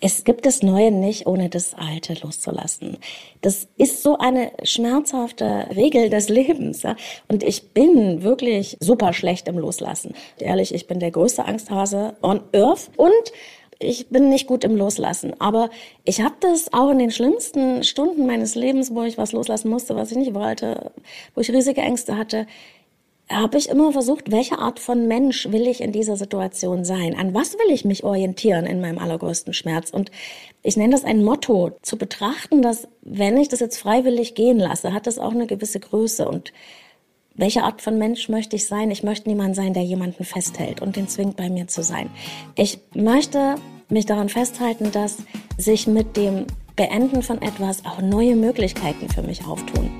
Es gibt das Neue nicht, ohne das Alte loszulassen. Das ist so eine schmerzhafte Regel des Lebens. Ja? Und ich bin wirklich super schlecht im Loslassen. Ehrlich, ich bin der größte Angsthase on Earth und ich bin nicht gut im Loslassen. Aber ich habe das auch in den schlimmsten Stunden meines Lebens, wo ich was loslassen musste, was ich nicht wollte, wo ich riesige Ängste hatte, habe ich immer versucht, welche Art von Mensch will ich in dieser Situation sein? An was will ich mich orientieren in meinem allergrößten Schmerz? Und ich nenne das ein Motto, zu betrachten, dass wenn ich das jetzt freiwillig gehen lasse, hat das auch eine gewisse Größe. Und welche Art von Mensch möchte ich sein? Ich möchte niemand sein, der jemanden festhält und den zwingt, bei mir zu sein. Ich möchte mich daran festhalten, dass sich mit dem Beenden von etwas auch neue Möglichkeiten für mich auftun.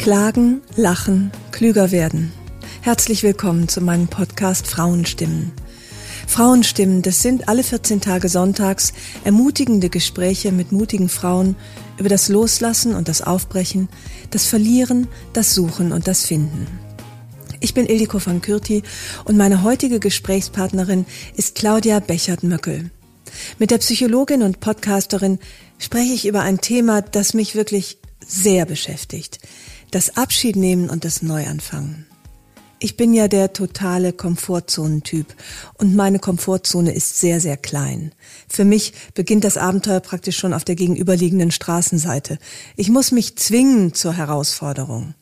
Klagen, lachen, klüger werden. Herzlich willkommen zu meinem Podcast Frauenstimmen. Frauenstimmen, das sind alle 14 Tage sonntags ermutigende Gespräche mit mutigen Frauen über das Loslassen und das Aufbrechen, das Verlieren, das Suchen und das Finden. Ich bin Ildiko van Kürti und meine heutige Gesprächspartnerin ist Claudia Bechert-Möckel. Mit der Psychologin und Podcasterin spreche ich über ein Thema, das mich wirklich sehr beschäftigt das Abschiednehmen und das Neuanfangen. Ich bin ja der totale Komfortzonentyp und meine Komfortzone ist sehr, sehr klein. Für mich beginnt das Abenteuer praktisch schon auf der gegenüberliegenden Straßenseite. Ich muss mich zwingen zur Herausforderung.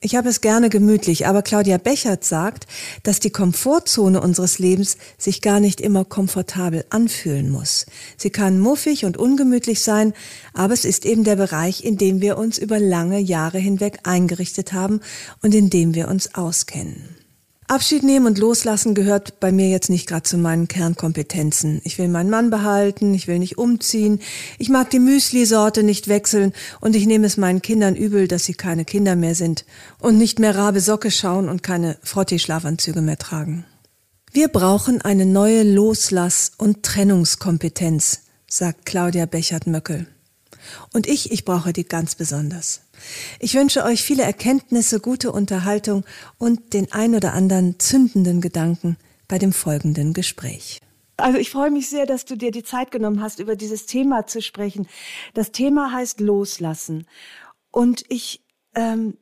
Ich habe es gerne gemütlich, aber Claudia Bechert sagt, dass die Komfortzone unseres Lebens sich gar nicht immer komfortabel anfühlen muss. Sie kann muffig und ungemütlich sein, aber es ist eben der Bereich, in dem wir uns über lange Jahre hinweg eingerichtet haben und in dem wir uns auskennen. Abschied nehmen und loslassen gehört bei mir jetzt nicht gerade zu meinen Kernkompetenzen. Ich will meinen Mann behalten, ich will nicht umziehen, ich mag die Müsli-Sorte nicht wechseln und ich nehme es meinen Kindern übel, dass sie keine Kinder mehr sind und nicht mehr Rabe Socke schauen und keine Frottee-Schlafanzüge mehr tragen. Wir brauchen eine neue Loslass- und Trennungskompetenz, sagt Claudia Bechert-Möckel. Und ich, ich brauche die ganz besonders. Ich wünsche euch viele Erkenntnisse, gute Unterhaltung und den ein oder anderen zündenden Gedanken bei dem folgenden Gespräch. Also ich freue mich sehr, dass du dir die Zeit genommen hast, über dieses Thema zu sprechen. Das Thema heißt Loslassen. Und ich, ähm,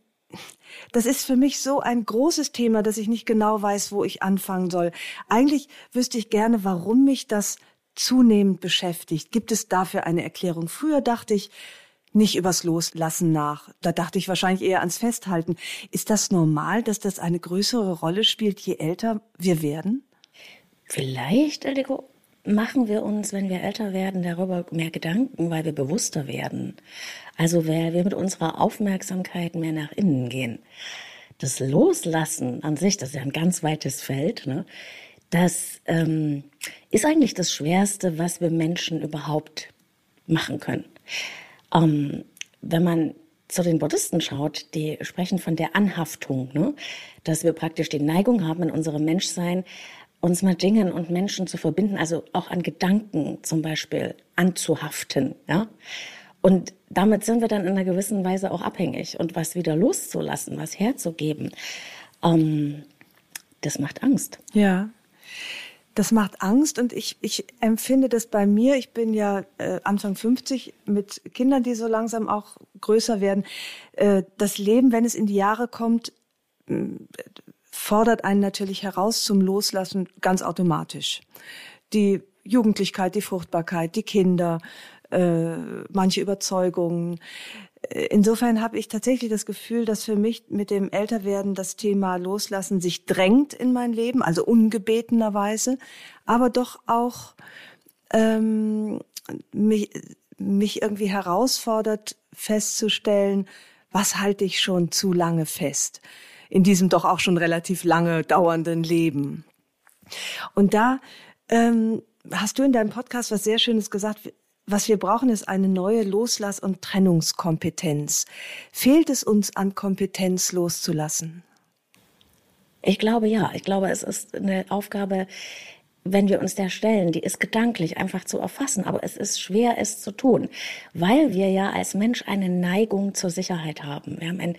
das ist für mich so ein großes Thema, dass ich nicht genau weiß, wo ich anfangen soll. Eigentlich wüsste ich gerne, warum mich das zunehmend beschäftigt. Gibt es dafür eine Erklärung? Früher dachte ich, nicht übers Loslassen nach. Da dachte ich wahrscheinlich eher ans Festhalten. Ist das normal, dass das eine größere Rolle spielt, je älter wir werden? Vielleicht, Eldiko, machen wir uns, wenn wir älter werden, darüber mehr Gedanken, weil wir bewusster werden. Also weil wir mit unserer Aufmerksamkeit mehr nach innen gehen. Das Loslassen an sich, das ist ja ein ganz weites Feld, ne? das ähm, ist eigentlich das Schwerste, was wir Menschen überhaupt machen können. Ähm, wenn man zu den Buddhisten schaut, die sprechen von der Anhaftung, ne? dass wir praktisch die Neigung haben in unserem Menschsein, uns mit Dingen und Menschen zu verbinden, also auch an Gedanken zum Beispiel anzuhaften. Ja? Und damit sind wir dann in einer gewissen Weise auch abhängig. Und was wieder loszulassen, was herzugeben, ähm, das macht Angst. Ja. Das macht Angst und ich, ich empfinde das bei mir. Ich bin ja äh, Anfang 50 mit Kindern, die so langsam auch größer werden. Äh, das Leben, wenn es in die Jahre kommt, äh, fordert einen natürlich heraus zum Loslassen ganz automatisch. Die Jugendlichkeit, die Fruchtbarkeit, die Kinder, äh, manche Überzeugungen, insofern habe ich tatsächlich das Gefühl, dass für mich mit dem Älterwerden das Thema Loslassen sich drängt in mein Leben, also ungebetenerweise, aber doch auch ähm, mich, mich irgendwie herausfordert, festzustellen, was halte ich schon zu lange fest in diesem doch auch schon relativ lange dauernden Leben. Und da ähm, hast du in deinem Podcast was sehr Schönes gesagt. Was wir brauchen, ist eine neue Loslass- und Trennungskompetenz. Fehlt es uns an Kompetenz loszulassen? Ich glaube ja. Ich glaube, es ist eine Aufgabe, wenn wir uns der stellen, die ist gedanklich einfach zu erfassen, aber es ist schwer, es zu tun, weil wir ja als Mensch eine Neigung zur Sicherheit haben. Wir haben ein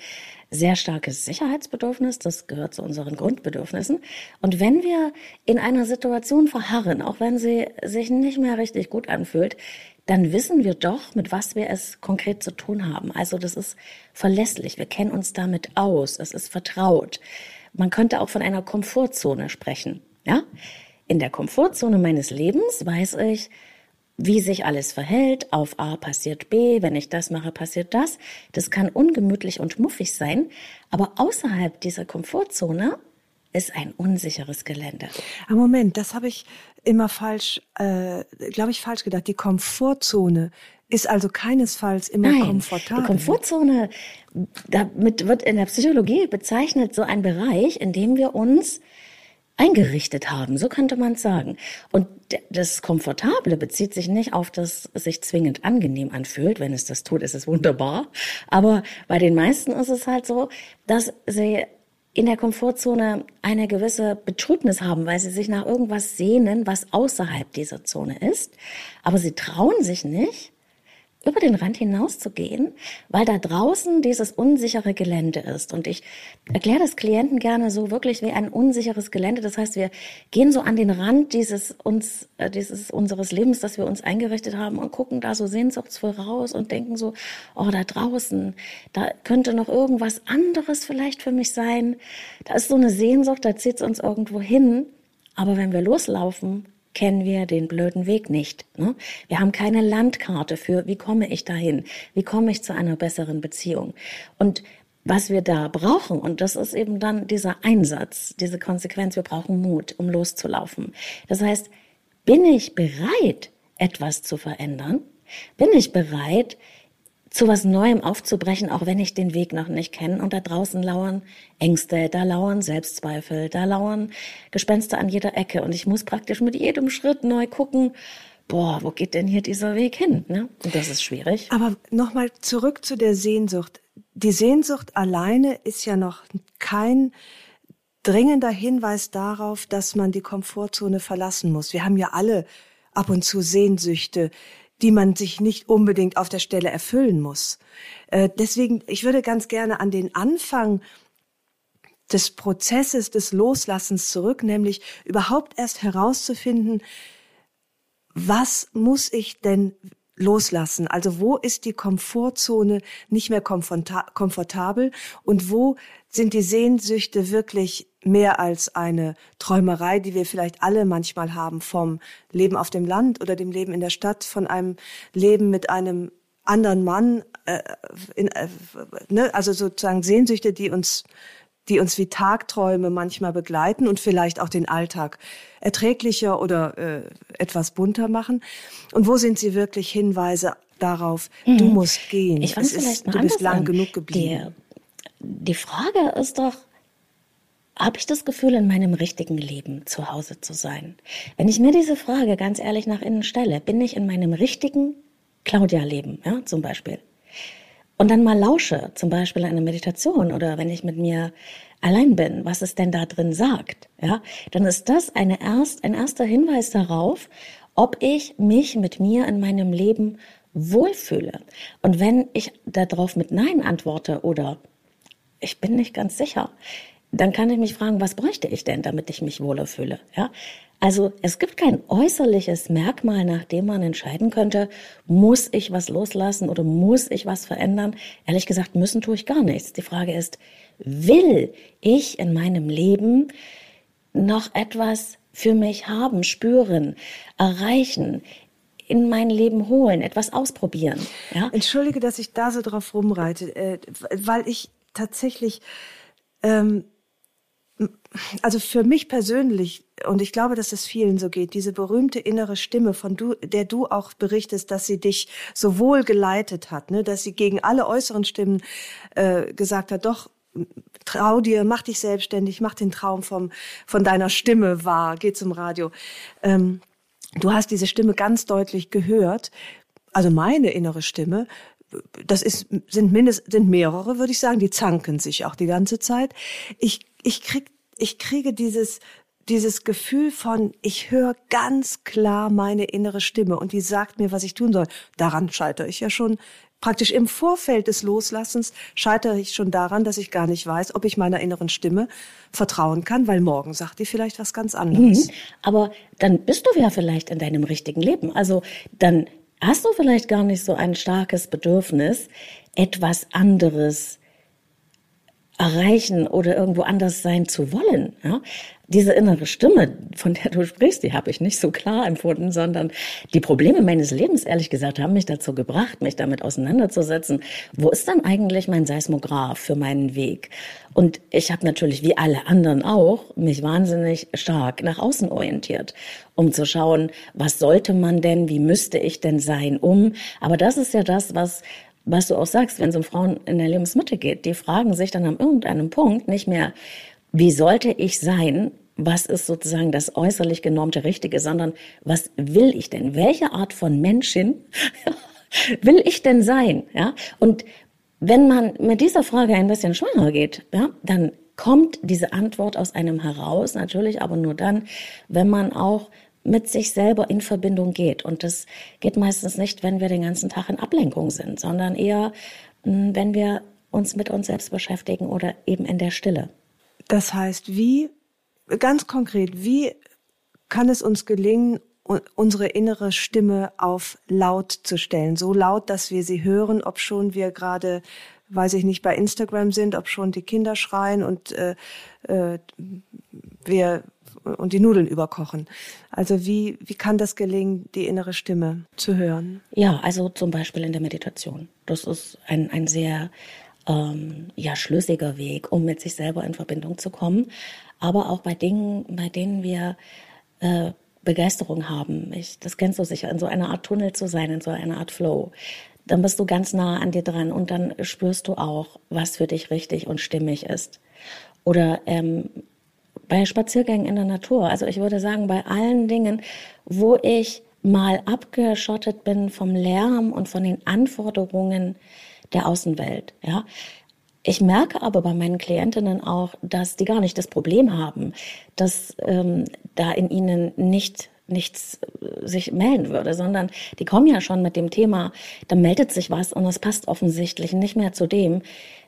sehr starkes Sicherheitsbedürfnis, das gehört zu unseren Grundbedürfnissen. Und wenn wir in einer Situation verharren, auch wenn sie sich nicht mehr richtig gut anfühlt, dann wissen wir doch, mit was wir es konkret zu tun haben. Also das ist verlässlich, wir kennen uns damit aus, es ist vertraut. Man könnte auch von einer Komfortzone sprechen. Ja? In der Komfortzone meines Lebens weiß ich, wie sich alles verhält. Auf A passiert B, wenn ich das mache, passiert das. Das kann ungemütlich und muffig sein, aber außerhalb dieser Komfortzone ist ein unsicheres Gelände. Ah, Moment, das habe ich immer falsch, äh, glaube ich, falsch gedacht. Die Komfortzone ist also keinesfalls immer Nein, komfortabel. Die Komfortzone, damit wird in der Psychologie bezeichnet so ein Bereich, in dem wir uns eingerichtet haben, so könnte man sagen. Und das Komfortable bezieht sich nicht auf das sich zwingend angenehm anfühlt. Wenn es das tut, ist es wunderbar. Aber bei den meisten ist es halt so, dass sie in der Komfortzone eine gewisse Betrübnis haben, weil sie sich nach irgendwas sehnen, was außerhalb dieser Zone ist. Aber sie trauen sich nicht, über den Rand hinauszugehen, weil da draußen dieses unsichere Gelände ist. Und ich erkläre das Klienten gerne so wirklich wie ein unsicheres Gelände. Das heißt, wir gehen so an den Rand dieses uns, äh, dieses unseres Lebens, das wir uns eingerichtet haben und gucken da so sehnsuchtsvoll raus und denken so, oh, da draußen, da könnte noch irgendwas anderes vielleicht für mich sein. Da ist so eine Sehnsucht, da zieht es uns irgendwo hin. Aber wenn wir loslaufen, kennen wir den blöden Weg nicht. Ne? Wir haben keine Landkarte für, wie komme ich dahin? Wie komme ich zu einer besseren Beziehung? Und was wir da brauchen, und das ist eben dann dieser Einsatz, diese Konsequenz, wir brauchen Mut, um loszulaufen. Das heißt, bin ich bereit, etwas zu verändern? Bin ich bereit, zu was Neuem aufzubrechen, auch wenn ich den Weg noch nicht kenne. Und da draußen lauern Ängste, da lauern Selbstzweifel, da lauern Gespenster an jeder Ecke. Und ich muss praktisch mit jedem Schritt neu gucken, boah, wo geht denn hier dieser Weg hin? Ne? Und das ist schwierig. Aber nochmal zurück zu der Sehnsucht. Die Sehnsucht alleine ist ja noch kein dringender Hinweis darauf, dass man die Komfortzone verlassen muss. Wir haben ja alle ab und zu Sehnsüchte, die man sich nicht unbedingt auf der Stelle erfüllen muss. Äh, deswegen, ich würde ganz gerne an den Anfang des Prozesses des Loslassens zurück, nämlich überhaupt erst herauszufinden, was muss ich denn loslassen? Also wo ist die Komfortzone nicht mehr komfortabel und wo sind die Sehnsüchte wirklich mehr als eine Träumerei, die wir vielleicht alle manchmal haben vom Leben auf dem Land oder dem Leben in der Stadt, von einem Leben mit einem anderen Mann, äh, in, äh, ne? also sozusagen Sehnsüchte, die uns die uns wie Tagträume manchmal begleiten und vielleicht auch den Alltag erträglicher oder äh, etwas bunter machen. Und wo sind sie wirklich Hinweise darauf, mhm. du musst gehen, ich es ist, du bist lang an. genug geblieben? Die, die Frage ist doch, habe ich das Gefühl, in meinem richtigen Leben zu Hause zu sein? Wenn ich mir diese Frage ganz ehrlich nach innen stelle, bin ich in meinem richtigen Claudia-Leben, ja, zum Beispiel? Und dann mal lausche, zum Beispiel eine Meditation oder wenn ich mit mir allein bin, was es denn da drin sagt, ja, dann ist das eine erst, ein erster Hinweis darauf, ob ich mich mit mir in meinem Leben wohlfühle. Und wenn ich darauf mit Nein antworte oder ich bin nicht ganz sicher, dann kann ich mich fragen, was bräuchte ich denn, damit ich mich wohler fühle? Ja? Also es gibt kein äußerliches Merkmal, nach dem man entscheiden könnte, muss ich was loslassen oder muss ich was verändern? Ehrlich gesagt, müssen tue ich gar nichts. Die Frage ist, will ich in meinem Leben noch etwas für mich haben, spüren, erreichen, in mein Leben holen, etwas ausprobieren? Ja? Entschuldige, dass ich da so drauf rumreite, äh, weil ich tatsächlich ähm, also für mich persönlich, und ich glaube, dass es vielen so geht, diese berühmte innere Stimme, von du, der du auch berichtest, dass sie dich so wohl geleitet hat, ne, dass sie gegen alle äußeren Stimmen äh, gesagt hat, doch, trau dir, mach dich selbstständig, mach den Traum vom, von deiner Stimme wahr, geh zum Radio. Ähm, du hast diese Stimme ganz deutlich gehört. Also meine innere Stimme, das ist, sind mindestens, sind mehrere, würde ich sagen, die zanken sich auch die ganze Zeit. Ich, ich krieg, ich kriege dieses, dieses Gefühl von, ich höre ganz klar meine innere Stimme und die sagt mir, was ich tun soll. Daran scheitere ich ja schon praktisch im Vorfeld des Loslassens scheitere ich schon daran, dass ich gar nicht weiß, ob ich meiner inneren Stimme vertrauen kann, weil morgen sagt die vielleicht was ganz anderes. Mhm. Aber dann bist du ja vielleicht in deinem richtigen Leben. Also dann hast du vielleicht gar nicht so ein starkes Bedürfnis, etwas anderes erreichen oder irgendwo anders sein zu wollen. Ja? diese innere Stimme, von der du sprichst, die habe ich nicht so klar empfunden, sondern die Probleme meines Lebens, ehrlich gesagt, haben mich dazu gebracht, mich damit auseinanderzusetzen. Wo ist dann eigentlich mein Seismograph für meinen Weg? Und ich habe natürlich, wie alle anderen auch, mich wahnsinnig stark nach außen orientiert, um zu schauen, was sollte man denn, wie müsste ich denn sein, um. Aber das ist ja das, was was du auch sagst, wenn es um Frauen in der Lebensmitte geht, die fragen sich dann an irgendeinem Punkt nicht mehr, wie sollte ich sein? Was ist sozusagen das äußerlich genormte Richtige, sondern was will ich denn? Welche Art von Menschen will ich denn sein? Ja? Und wenn man mit dieser Frage ein bisschen schwanger geht, ja, dann kommt diese Antwort aus einem heraus, natürlich aber nur dann, wenn man auch mit sich selber in Verbindung geht. Und das geht meistens nicht, wenn wir den ganzen Tag in Ablenkung sind, sondern eher, hm, wenn wir uns mit uns selbst beschäftigen oder eben in der Stille. Das heißt, wie, ganz konkret, wie kann es uns gelingen, unsere innere Stimme auf laut zu stellen, so laut, dass wir sie hören, ob schon wir gerade, weiß ich nicht, bei Instagram sind, ob schon die Kinder schreien und äh, äh, wir und die Nudeln überkochen. Also wie wie kann das gelingen, die innere Stimme zu hören? Ja, also zum Beispiel in der Meditation. Das ist ein ein sehr ähm, ja, schlüssiger Weg, um mit sich selber in Verbindung zu kommen. Aber auch bei Dingen, bei denen wir äh, Begeisterung haben. Ich, das kennst du sicher, in so einer Art Tunnel zu sein, in so einer Art Flow. Dann bist du ganz nah an dir dran und dann spürst du auch, was für dich richtig und stimmig ist. Oder ähm, bei Spaziergängen in der Natur. Also ich würde sagen, bei allen Dingen, wo ich mal abgeschottet bin vom Lärm und von den Anforderungen der Außenwelt. Ja. Ich merke aber bei meinen Klientinnen auch, dass die gar nicht das Problem haben, dass ähm, da in ihnen nicht nichts äh, sich melden würde, sondern die kommen ja schon mit dem Thema, da meldet sich was und das passt offensichtlich nicht mehr zu dem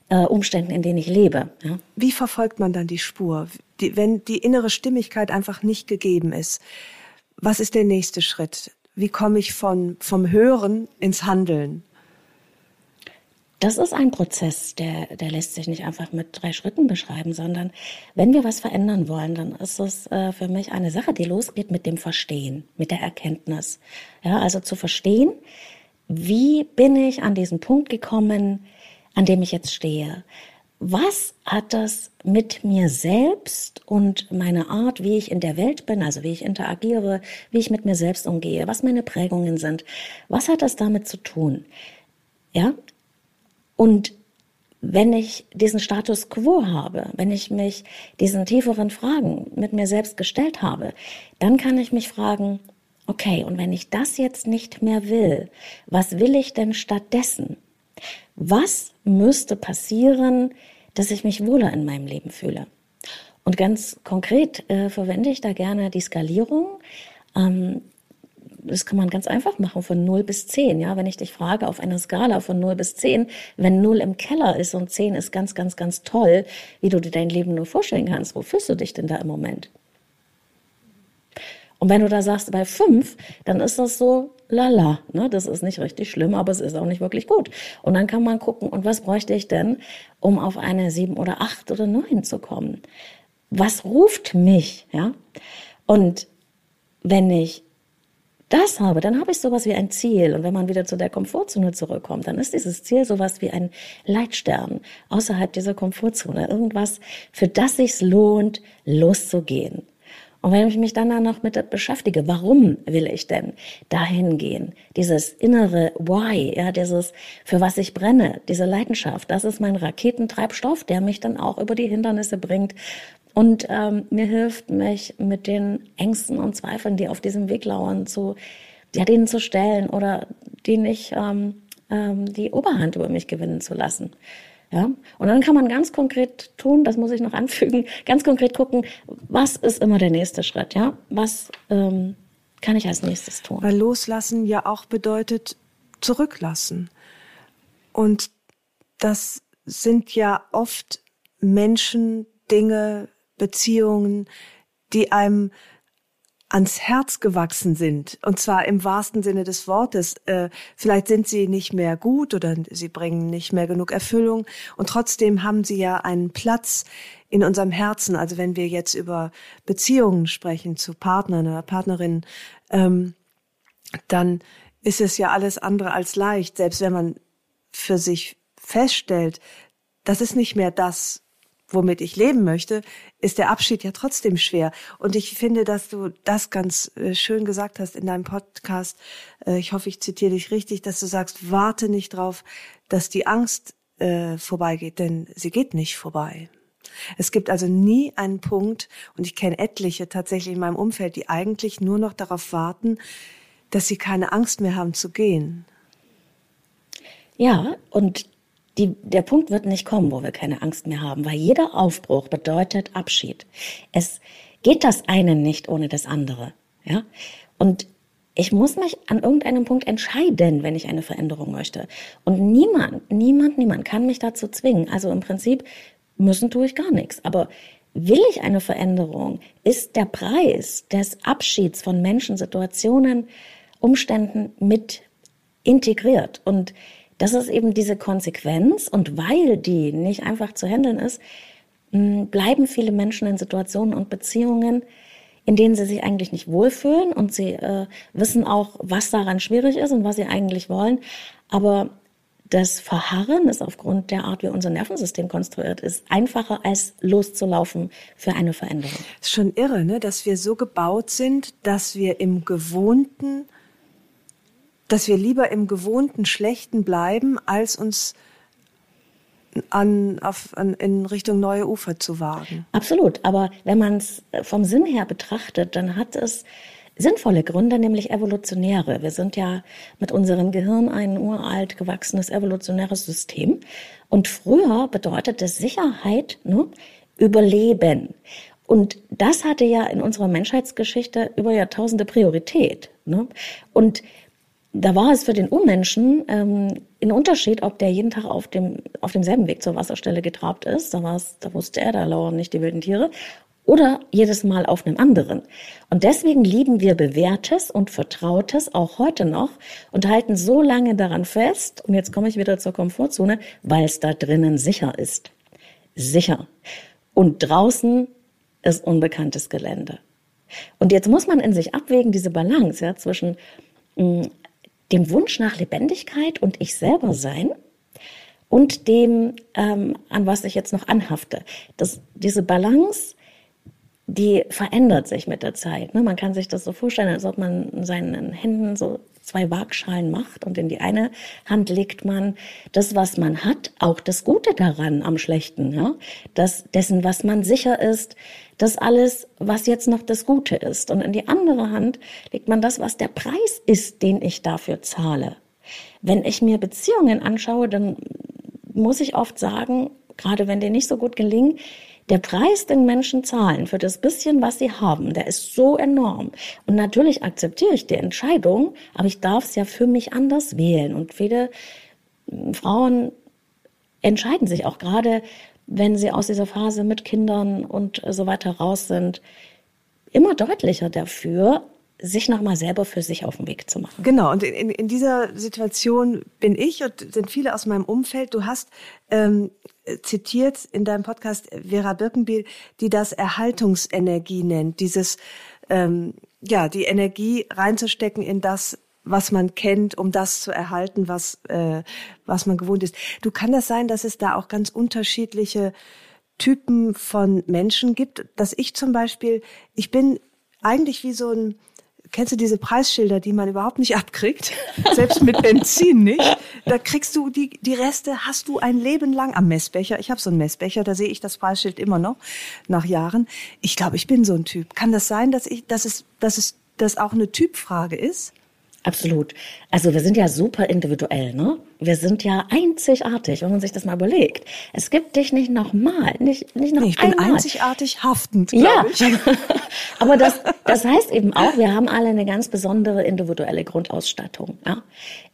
äh, Umständen, in denen ich lebe. Ja. Wie verfolgt man dann die Spur, die, wenn die innere Stimmigkeit einfach nicht gegeben ist? Was ist der nächste Schritt? Wie komme ich von, vom Hören ins Handeln? Das ist ein Prozess, der, der lässt sich nicht einfach mit drei Schritten beschreiben, sondern wenn wir was verändern wollen, dann ist es äh, für mich eine Sache, die losgeht mit dem Verstehen, mit der Erkenntnis. Ja, also zu verstehen, wie bin ich an diesen Punkt gekommen, an dem ich jetzt stehe? Was hat das mit mir selbst und meiner Art, wie ich in der Welt bin, also wie ich interagiere, wie ich mit mir selbst umgehe, was meine Prägungen sind, was hat das damit zu tun? Ja, und wenn ich diesen Status quo habe, wenn ich mich diesen tieferen Fragen mit mir selbst gestellt habe, dann kann ich mich fragen, okay, und wenn ich das jetzt nicht mehr will, was will ich denn stattdessen? Was müsste passieren, dass ich mich wohler in meinem Leben fühle? Und ganz konkret äh, verwende ich da gerne die Skalierung. Ähm, das kann man ganz einfach machen von 0 bis 10. Ja, wenn ich dich frage auf einer Skala von 0 bis 10, wenn 0 im Keller ist und 10 ist ganz, ganz, ganz toll, wie du dir dein Leben nur vorstellen kannst, wo fühlst du dich denn da im Moment? Und wenn du da sagst bei 5, dann ist das so lala, ne? Das ist nicht richtig schlimm, aber es ist auch nicht wirklich gut. Und dann kann man gucken, und was bräuchte ich denn, um auf eine 7 oder 8 oder 9 zu kommen? Was ruft mich, ja? Und wenn ich das habe, dann habe ich sowas wie ein Ziel. Und wenn man wieder zu der Komfortzone zurückkommt, dann ist dieses Ziel sowas wie ein Leitstern außerhalb dieser Komfortzone. Irgendwas, für das sich's lohnt, loszugehen. Und wenn ich mich dann noch mit beschäftige, warum will ich denn dahin gehen? Dieses innere Why, ja, dieses, für was ich brenne, diese Leidenschaft, das ist mein Raketentreibstoff, der mich dann auch über die Hindernisse bringt und ähm, mir hilft, mich mit den Ängsten und Zweifeln, die auf diesem Weg lauern, zu, ja, denen zu stellen oder die nicht ähm, ähm, die Oberhand über mich gewinnen zu lassen. Ja? Und dann kann man ganz konkret tun, das muss ich noch anfügen, ganz konkret gucken, was ist immer der nächste Schritt, ja? Was ähm, kann ich als nächstes tun? Weil loslassen ja auch bedeutet zurücklassen. Und das sind ja oft Menschen, Dinge, Beziehungen, die einem ans Herz gewachsen sind, und zwar im wahrsten Sinne des Wortes. Äh, vielleicht sind sie nicht mehr gut oder sie bringen nicht mehr genug Erfüllung und trotzdem haben sie ja einen Platz in unserem Herzen. Also wenn wir jetzt über Beziehungen sprechen zu Partnern oder Partnerinnen, ähm, dann ist es ja alles andere als leicht, selbst wenn man für sich feststellt, das ist nicht mehr das, womit ich leben möchte, ist der Abschied ja trotzdem schwer. Und ich finde, dass du das ganz äh, schön gesagt hast in deinem Podcast. Äh, ich hoffe, ich zitiere dich richtig, dass du sagst, warte nicht drauf, dass die Angst äh, vorbeigeht, denn sie geht nicht vorbei. Es gibt also nie einen Punkt, und ich kenne etliche tatsächlich in meinem Umfeld, die eigentlich nur noch darauf warten, dass sie keine Angst mehr haben zu gehen. Ja, und die, der Punkt wird nicht kommen, wo wir keine Angst mehr haben, weil jeder Aufbruch bedeutet Abschied. Es geht das eine nicht ohne das andere, ja. Und ich muss mich an irgendeinem Punkt entscheiden, wenn ich eine Veränderung möchte. Und niemand, niemand, niemand kann mich dazu zwingen. Also im Prinzip müssen tue ich gar nichts. Aber will ich eine Veränderung, ist der Preis des Abschieds von Menschen, Situationen, Umständen mit integriert. Und das ist eben diese Konsequenz und weil die nicht einfach zu handeln ist, bleiben viele Menschen in Situationen und Beziehungen, in denen sie sich eigentlich nicht wohlfühlen und sie äh, wissen auch, was daran schwierig ist und was sie eigentlich wollen. Aber das Verharren ist aufgrund der Art, wie unser Nervensystem konstruiert ist, einfacher als loszulaufen für eine Veränderung. Das ist schon irre, ne? dass wir so gebaut sind, dass wir im Gewohnten dass wir lieber im gewohnten Schlechten bleiben, als uns an, auf, an, in Richtung neue Ufer zu wagen. Absolut. Aber wenn man es vom Sinn her betrachtet, dann hat es sinnvolle Gründe, nämlich evolutionäre. Wir sind ja mit unserem Gehirn ein uralt gewachsenes evolutionäres System. Und früher bedeutete Sicherheit ne, Überleben. Und das hatte ja in unserer Menschheitsgeschichte über Jahrtausende Priorität. Ne? Und da war es für den Unmenschen ähm, ein Unterschied, ob der jeden Tag auf dem auf demselben Weg zur Wasserstelle getrabt ist. Da war es, da wusste er, da lauern nicht die wilden Tiere. Oder jedes Mal auf einem anderen. Und deswegen lieben wir Bewährtes und Vertrautes auch heute noch und halten so lange daran fest, und jetzt komme ich wieder zur Komfortzone, weil es da drinnen sicher ist. Sicher. Und draußen ist unbekanntes Gelände. Und jetzt muss man in sich abwägen, diese Balance ja, zwischen mm, dem Wunsch nach Lebendigkeit und ich selber sein und dem, ähm, an was ich jetzt noch anhafte. Das, diese Balance, die verändert sich mit der Zeit. Ne? Man kann sich das so vorstellen, als ob man in seinen Händen so zwei Waagschalen macht und in die eine Hand legt man das, was man hat, auch das Gute daran am Schlechten, ja, das dessen, was man sicher ist, das alles, was jetzt noch das Gute ist. Und in die andere Hand legt man das, was der Preis ist, den ich dafür zahle. Wenn ich mir Beziehungen anschaue, dann muss ich oft sagen, gerade wenn die nicht so gut gelingen, der Preis, den Menschen zahlen für das bisschen, was sie haben, der ist so enorm. Und natürlich akzeptiere ich die Entscheidung, aber ich darf es ja für mich anders wählen. Und viele hm, Frauen entscheiden sich auch gerade, wenn sie aus dieser Phase mit Kindern und so weiter raus sind, immer deutlicher dafür, sich nochmal selber für sich auf den Weg zu machen. Genau, und in, in dieser Situation bin ich und sind viele aus meinem Umfeld. Du hast ähm, zitiert in deinem Podcast Vera Birkenbiel, die das Erhaltungsenergie nennt, dieses ähm, ja, die Energie reinzustecken in das, was man kennt, um das zu erhalten, was, äh, was man gewohnt ist. Du kann das sein, dass es da auch ganz unterschiedliche Typen von Menschen gibt, dass ich zum Beispiel, ich bin eigentlich wie so ein, kennst du diese Preisschilder, die man überhaupt nicht abkriegt? Selbst mit Benzin nicht. Da kriegst du die, die Reste, hast du ein Leben lang am Messbecher. Ich habe so einen Messbecher, da sehe ich das Preisschild immer noch nach Jahren. Ich glaube, ich bin so ein Typ. Kann das sein, dass ich, dass es, dass es, das auch eine Typfrage ist? Absolut. Also wir sind ja super individuell, ne? Wir sind ja einzigartig, wenn man sich das mal überlegt. Es gibt dich nicht nochmal, nicht, nicht noch nee, ich bin einzigartig haftend, Ja, ich. aber das, das heißt eben auch, wir haben alle eine ganz besondere individuelle Grundausstattung. Ja?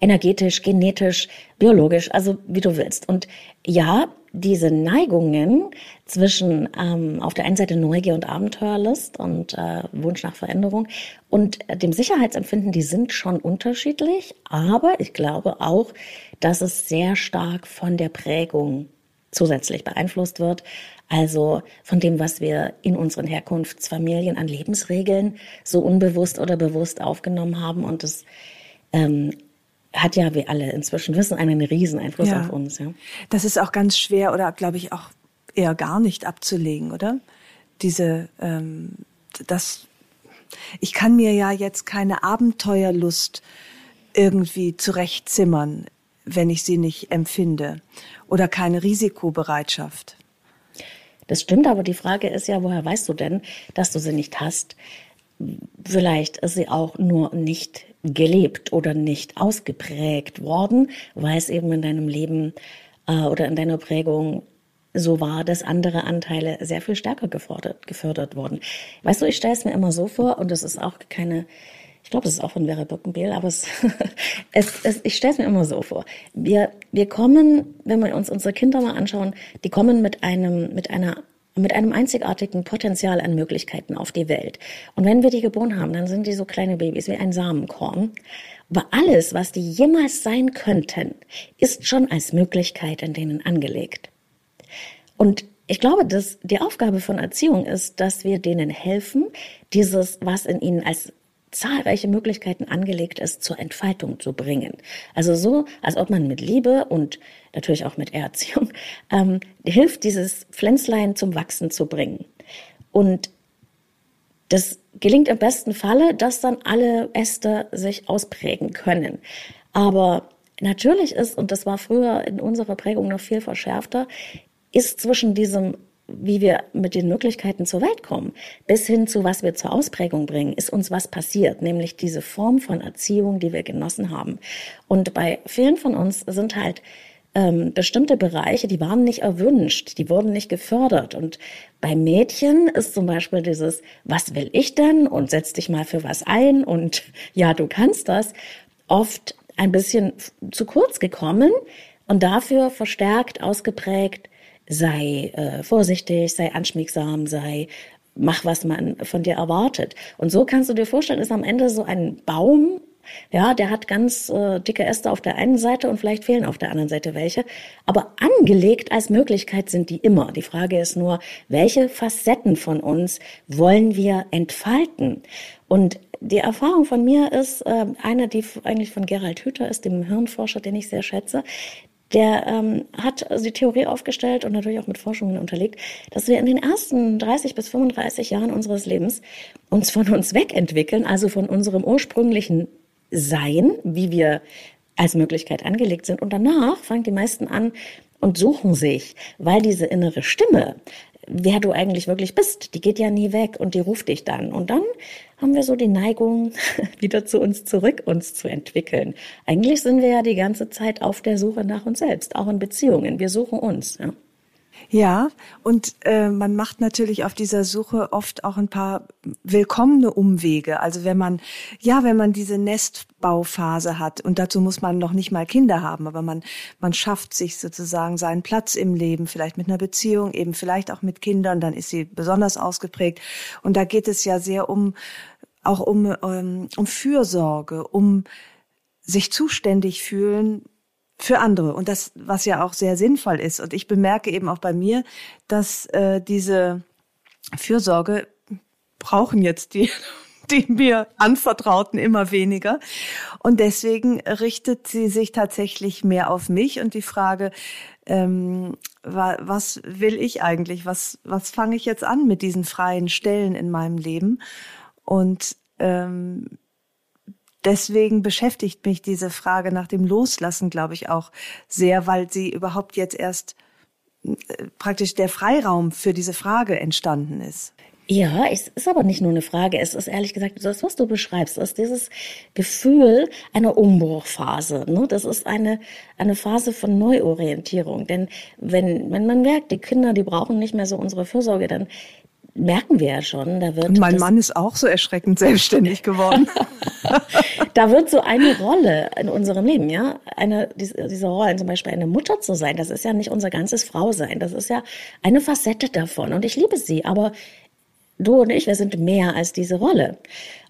Energetisch, genetisch, biologisch, also wie du willst. Und ja, diese Neigungen zwischen ähm, auf der einen Seite Neugier und Abenteuerlust und äh, Wunsch nach Veränderung und dem Sicherheitsempfinden, die sind schon unterschiedlich, aber ich glaube auch, dass es sehr stark von der Prägung zusätzlich beeinflusst wird. Also von dem, was wir in unseren Herkunftsfamilien an Lebensregeln so unbewusst oder bewusst aufgenommen haben. Und das ähm, hat ja, wie alle inzwischen wissen, einen riesen Einfluss ja. auf uns. Ja. Das ist auch ganz schwer oder glaube ich auch eher gar nicht abzulegen, oder? Diese, ähm, das, ich kann mir ja jetzt keine Abenteuerlust irgendwie zurechtzimmern, wenn ich sie nicht empfinde oder keine Risikobereitschaft. Das stimmt, aber die Frage ist ja, woher weißt du denn, dass du sie nicht hast? Vielleicht ist sie auch nur nicht gelebt oder nicht ausgeprägt worden, weil es eben in deinem Leben äh, oder in deiner Prägung so war, dass andere Anteile sehr viel stärker gefordert, gefördert wurden. Weißt du, ich stelle es mir immer so vor, und das ist auch keine, ich glaube, das ist auch von Vera Birkenbiel, aber es, es, es ich stelle es mir immer so vor. Wir, wir kommen, wenn wir uns unsere Kinder mal anschauen, die kommen mit einem, mit einer mit einem einzigartigen Potenzial an Möglichkeiten auf die Welt. Und wenn wir die geboren haben, dann sind die so kleine Babys wie ein Samenkorn. Aber alles, was die jemals sein könnten, ist schon als Möglichkeit in denen angelegt. Und ich glaube, dass die Aufgabe von Erziehung ist, dass wir denen helfen, dieses, was in ihnen als zahlreiche Möglichkeiten angelegt ist, zur Entfaltung zu bringen. Also so, als ob man mit Liebe und natürlich auch mit Erziehung ähm, hilft, dieses Pflänzlein zum Wachsen zu bringen. Und das gelingt im besten Falle, dass dann alle Äste sich ausprägen können. Aber natürlich ist, und das war früher in unserer Prägung noch viel verschärfter, ist zwischen diesem wie wir mit den Möglichkeiten zur Welt kommen, bis hin zu was wir zur Ausprägung bringen, ist uns was passiert, nämlich diese Form von Erziehung, die wir genossen haben. Und bei vielen von uns sind halt ähm, bestimmte Bereiche, die waren nicht erwünscht, die wurden nicht gefördert. Und bei Mädchen ist zum Beispiel dieses, was will ich denn? Und setz dich mal für was ein und ja, du kannst das, oft ein bisschen zu kurz gekommen und dafür verstärkt ausgeprägt sei äh, vorsichtig, sei anschmiegsam, sei mach, was man von dir erwartet. Und so kannst du dir vorstellen, ist am Ende so ein Baum, ja, der hat ganz äh, dicke Äste auf der einen Seite und vielleicht fehlen auf der anderen Seite welche. Aber angelegt als Möglichkeit sind die immer. Die Frage ist nur, welche Facetten von uns wollen wir entfalten? Und die Erfahrung von mir ist äh, eine, die eigentlich von Gerald Hüther ist, dem Hirnforscher, den ich sehr schätze der ähm, hat die Theorie aufgestellt und natürlich auch mit Forschungen unterlegt, dass wir in den ersten 30 bis 35 Jahren unseres Lebens uns von uns wegentwickeln, also von unserem ursprünglichen Sein, wie wir als Möglichkeit angelegt sind. Und danach fangen die meisten an und suchen sich, weil diese innere Stimme, wer du eigentlich wirklich bist. Die geht ja nie weg und die ruft dich dann. Und dann haben wir so die Neigung, wieder zu uns zurück uns zu entwickeln. Eigentlich sind wir ja die ganze Zeit auf der Suche nach uns selbst, auch in Beziehungen. Wir suchen uns. Ja. Ja, und äh, man macht natürlich auf dieser Suche oft auch ein paar willkommene Umwege. Also wenn man, ja, wenn man diese Nestbauphase hat und dazu muss man noch nicht mal Kinder haben, aber man, man schafft sich sozusagen seinen Platz im Leben, vielleicht mit einer Beziehung, eben vielleicht auch mit Kindern, dann ist sie besonders ausgeprägt. Und da geht es ja sehr um, auch um, um, ähm, um Fürsorge, um sich zuständig fühlen für andere und das, was ja auch sehr sinnvoll ist. Und ich bemerke eben auch bei mir, dass äh, diese Fürsorge brauchen jetzt die die mir anvertrauten immer weniger. Und deswegen richtet sie sich tatsächlich mehr auf mich und die Frage, ähm, was will ich eigentlich? Was, was fange ich jetzt an mit diesen freien Stellen in meinem Leben? Und ähm, deswegen beschäftigt mich diese Frage nach dem Loslassen, glaube ich, auch sehr, weil sie überhaupt jetzt erst äh, praktisch der Freiraum für diese Frage entstanden ist. Ja, es ist aber nicht nur eine Frage. Es ist ehrlich gesagt, das, was du beschreibst, ist dieses Gefühl einer Umbruchphase. Ne? Das ist eine, eine Phase von Neuorientierung. Denn wenn, wenn man merkt, die Kinder, die brauchen nicht mehr so unsere Fürsorge, dann merken wir ja schon, da wird. Und mein Mann ist auch so erschreckend selbstständig geworden. da wird so eine Rolle in unserem Leben, ja, eine diese, diese Rollen, zum Beispiel eine Mutter zu sein, das ist ja nicht unser ganzes Frausein, das ist ja eine Facette davon. Und ich liebe sie, aber du und ich, wir sind mehr als diese Rolle.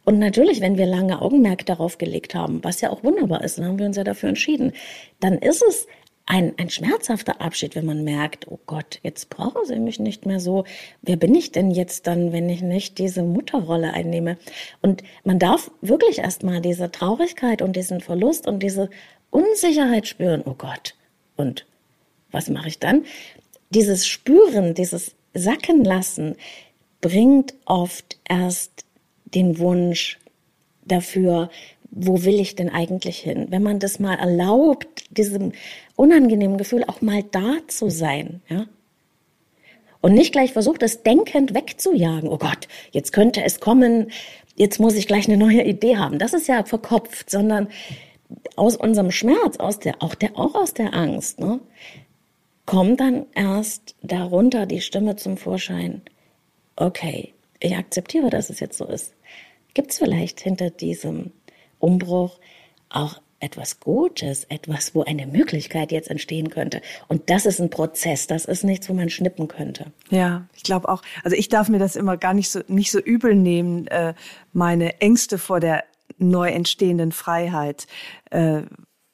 Und natürlich, wenn wir lange Augenmerk darauf gelegt haben, was ja auch wunderbar ist, dann haben wir uns ja dafür entschieden, dann ist es ein, ein schmerzhafter Abschied, wenn man merkt, oh Gott, jetzt brauchen sie mich nicht mehr so. Wer bin ich denn jetzt dann, wenn ich nicht diese Mutterrolle einnehme? Und man darf wirklich erstmal diese Traurigkeit und diesen Verlust und diese Unsicherheit spüren. Oh Gott. Und was mache ich dann? Dieses Spüren, dieses Sacken lassen, bringt oft erst den Wunsch dafür, wo will ich denn eigentlich hin? Wenn man das mal erlaubt, diesem unangenehmen Gefühl auch mal da zu sein, ja? Und nicht gleich versucht, es denkend wegzujagen. Oh Gott, jetzt könnte es kommen, jetzt muss ich gleich eine neue Idee haben. Das ist ja verkopft, sondern aus unserem Schmerz, aus der, auch der, auch aus der Angst, ne, kommt dann erst darunter die Stimme zum Vorschein okay, ich akzeptiere, dass es jetzt so ist. Gibt es vielleicht hinter diesem Umbruch auch etwas Gutes, etwas, wo eine Möglichkeit jetzt entstehen könnte. Und das ist ein Prozess, das ist nichts, wo man schnippen könnte. Ja, ich glaube auch. Also ich darf mir das immer gar nicht so nicht so übel nehmen, äh, meine Ängste vor der neu entstehenden Freiheit, äh,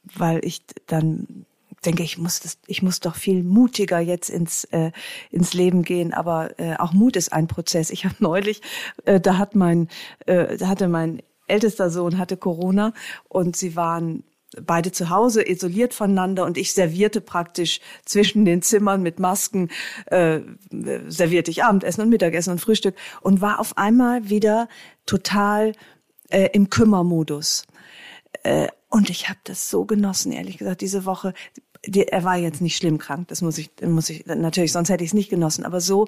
weil ich dann denke, ich muss das, ich muss doch viel mutiger jetzt ins äh, ins Leben gehen. Aber äh, auch Mut ist ein Prozess. Ich habe neulich, äh, da hat mein, äh, da hatte mein ältester Sohn hatte Corona und sie waren beide zu Hause, isoliert voneinander und ich servierte praktisch zwischen den Zimmern mit Masken, äh, servierte ich Abendessen und Mittagessen und Frühstück und war auf einmal wieder total äh, im Kümmermodus. Äh, und ich habe das so genossen, ehrlich gesagt, diese Woche die, er war jetzt nicht schlimm krank, das muss ich, muss ich natürlich, sonst hätte ich es nicht genossen. Aber so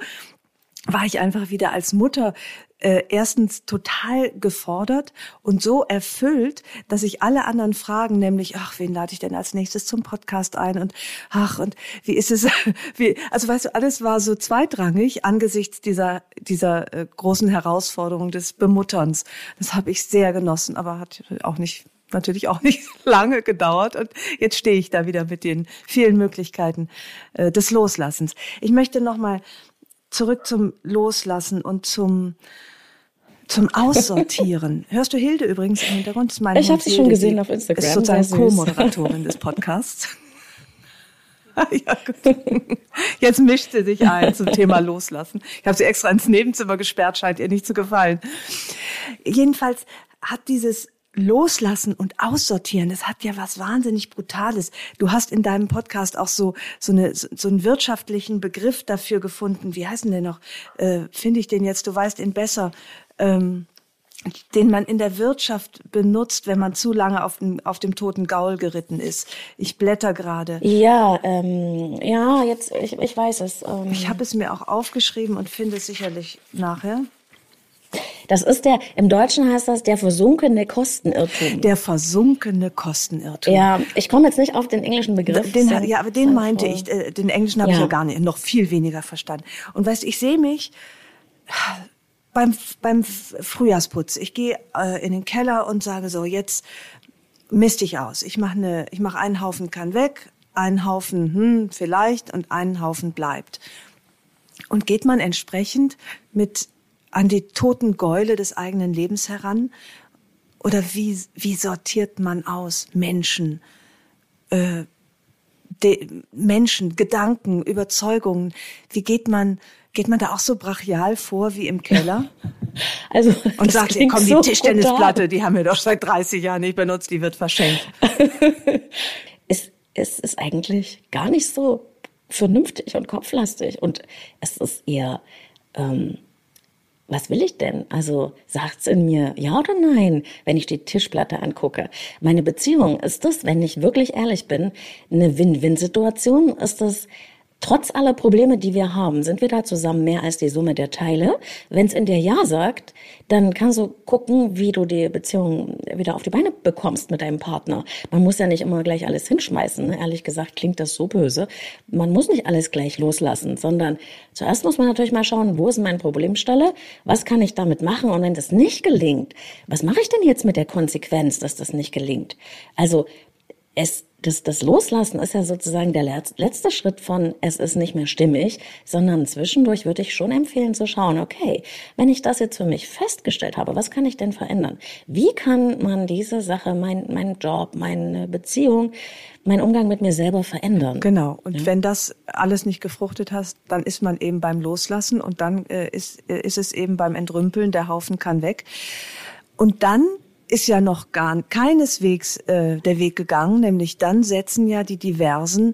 war ich einfach wieder als Mutter äh, erstens total gefordert und so erfüllt, dass ich alle anderen Fragen, nämlich, ach, wen lade ich denn als nächstes zum Podcast ein und ach, und wie ist es, wie, also weißt du, alles war so zweitrangig angesichts dieser, dieser äh, großen Herausforderung des Bemutterns. Das habe ich sehr genossen, aber hat auch nicht natürlich auch nicht lange gedauert und jetzt stehe ich da wieder mit den vielen Möglichkeiten äh, des Loslassens. Ich möchte noch mal zurück zum Loslassen und zum zum Aussortieren. Hörst du Hilde übrigens im Hintergrund? Das ist meine ich habe sie schon gesehen auf Instagram. Ist sozusagen Co-Moderatorin des Podcasts. ja, gut. Jetzt mischt sie sich ein zum Thema Loslassen. Ich habe sie extra ins Nebenzimmer gesperrt, scheint ihr nicht zu gefallen. Jedenfalls hat dieses Loslassen und Aussortieren, das hat ja was wahnsinnig Brutales. Du hast in deinem Podcast auch so so, eine, so einen wirtschaftlichen Begriff dafür gefunden. Wie heißt denn noch? Äh, Finde ich den jetzt? Du weißt ihn besser. Ähm, den man in der Wirtschaft benutzt, wenn man zu lange auf dem, auf dem toten Gaul geritten ist. Ich blätter gerade. Ja, ähm, ja, jetzt, ich, ich weiß es. Ähm. Ich habe es mir auch aufgeschrieben und finde es sicherlich nachher. Das ist der, im Deutschen heißt das der versunkene Kostenirrtum. Der versunkene Kostenirrtum. Ja, ich komme jetzt nicht auf den englischen Begriff. Den, ja, aber den meinte ich, äh, den englischen habe ja. ich ja gar nicht, noch viel weniger verstanden. Und weißt, ich sehe mich beim, beim Frühjahrsputz. Ich gehe äh, in den Keller und sage so, jetzt misst ich aus. Ich mache eine, ich mache einen Haufen kann weg, einen Haufen hm, vielleicht und einen Haufen bleibt. Und geht man entsprechend mit an die toten Gäule des eigenen Lebens heran? Oder wie, wie sortiert man aus Menschen, äh, de, Menschen, Gedanken, Überzeugungen? Wie geht man, geht man da auch so brachial vor wie im Keller? Also, und sagt, komm, die so Tischtennisplatte, die haben wir doch seit 30 Jahren nicht benutzt, die wird verschenkt. es, es ist eigentlich gar nicht so vernünftig und kopflastig. Und es ist eher, ähm, was will ich denn? Also sagt's in mir ja oder nein, wenn ich die Tischplatte angucke. Meine Beziehung ist das, wenn ich wirklich ehrlich bin, eine Win-Win-Situation. Ist das Trotz aller Probleme, die wir haben, sind wir da zusammen mehr als die Summe der Teile. Wenn es in dir Ja sagt, dann kannst du gucken, wie du die Beziehung wieder auf die Beine bekommst mit deinem Partner. Man muss ja nicht immer gleich alles hinschmeißen. Ehrlich gesagt klingt das so böse. Man muss nicht alles gleich loslassen, sondern zuerst muss man natürlich mal schauen, wo ist meine Problemstelle? Was kann ich damit machen? Und wenn das nicht gelingt, was mache ich denn jetzt mit der Konsequenz, dass das nicht gelingt? Also es das, das Loslassen ist ja sozusagen der letzte Schritt von, es ist nicht mehr stimmig, sondern zwischendurch würde ich schon empfehlen zu schauen, okay, wenn ich das jetzt für mich festgestellt habe, was kann ich denn verändern? Wie kann man diese Sache, mein, mein Job, meine Beziehung, mein Umgang mit mir selber verändern? Genau. Und ja? wenn das alles nicht gefruchtet hast, dann ist man eben beim Loslassen und dann äh, ist, äh, ist es eben beim Entrümpeln, der Haufen kann weg. Und dann ist ja noch gar keineswegs äh, der Weg gegangen, nämlich dann setzen ja die diversen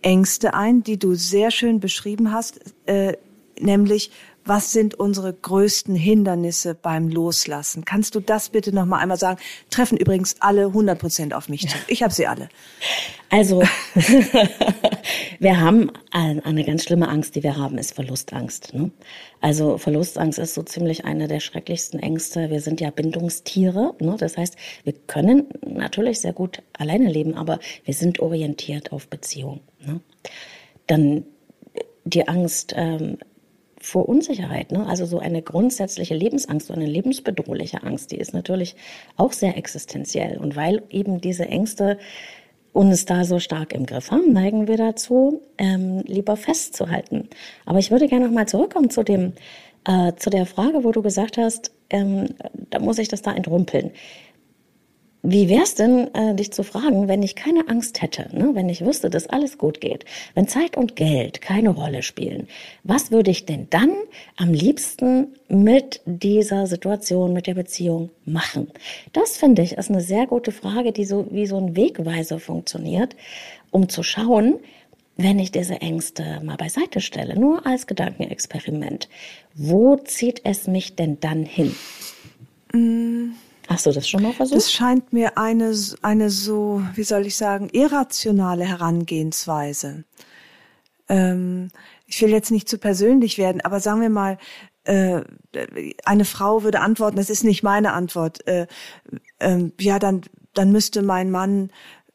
Ängste ein, die du sehr schön beschrieben hast, äh, nämlich was sind unsere größten Hindernisse beim Loslassen? Kannst du das bitte noch mal einmal sagen? Treffen übrigens alle 100 Prozent auf mich zu. Ich habe sie alle. Also, wir haben eine ganz schlimme Angst, die wir haben, ist Verlustangst. Ne? Also Verlustangst ist so ziemlich eine der schrecklichsten Ängste. Wir sind ja Bindungstiere. Ne? Das heißt, wir können natürlich sehr gut alleine leben, aber wir sind orientiert auf Beziehung. Ne? Dann die Angst, ähm, vor Unsicherheit. Ne? Also so eine grundsätzliche Lebensangst, so eine lebensbedrohliche Angst, die ist natürlich auch sehr existenziell. Und weil eben diese Ängste uns da so stark im Griff haben, neigen wir dazu, ähm, lieber festzuhalten. Aber ich würde gerne noch mal zurückkommen zu dem, äh, zu der Frage, wo du gesagt hast, ähm, da muss ich das da entrumpeln. Wie wär's denn, äh, dich zu fragen, wenn ich keine Angst hätte, ne? wenn ich wüsste, dass alles gut geht, wenn Zeit und Geld keine Rolle spielen, was würde ich denn dann am liebsten mit dieser Situation, mit der Beziehung machen? Das finde ich ist eine sehr gute Frage, die so wie so ein Wegweiser funktioniert, um zu schauen, wenn ich diese Ängste mal beiseite stelle, nur als Gedankenexperiment, wo zieht es mich denn dann hin? Mm. Hast du das schon mal versucht? Das scheint mir eine, eine so, wie soll ich sagen, irrationale Herangehensweise. Ähm, ich will jetzt nicht zu persönlich werden, aber sagen wir mal, äh, eine Frau würde antworten, das ist nicht meine Antwort, äh, äh, ja, dann, dann müsste mein Mann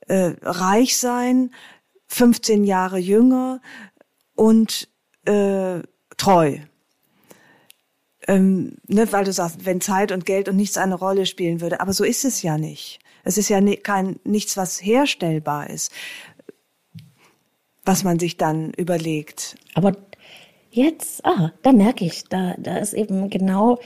äh, reich sein, 15 Jahre jünger und äh, treu ähm, ne, weil du sagst, wenn Zeit und Geld und nichts eine Rolle spielen würde. Aber so ist es ja nicht. Es ist ja kein, nichts, was herstellbar ist, was man sich dann überlegt. Aber jetzt, ah, da merke ich, da, da ist eben genau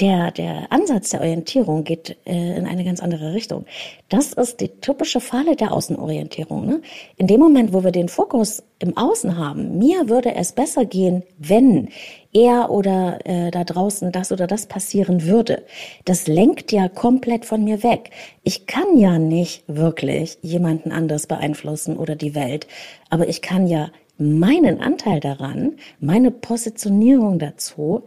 der, der Ansatz der Orientierung geht äh, in eine ganz andere Richtung. Das ist die typische Falle der Außenorientierung. Ne? In dem Moment, wo wir den Fokus im Außen haben, mir würde es besser gehen, wenn er oder äh, da draußen das oder das passieren würde. Das lenkt ja komplett von mir weg. Ich kann ja nicht wirklich jemanden anders beeinflussen oder die Welt, aber ich kann ja meinen Anteil daran, meine Positionierung dazu,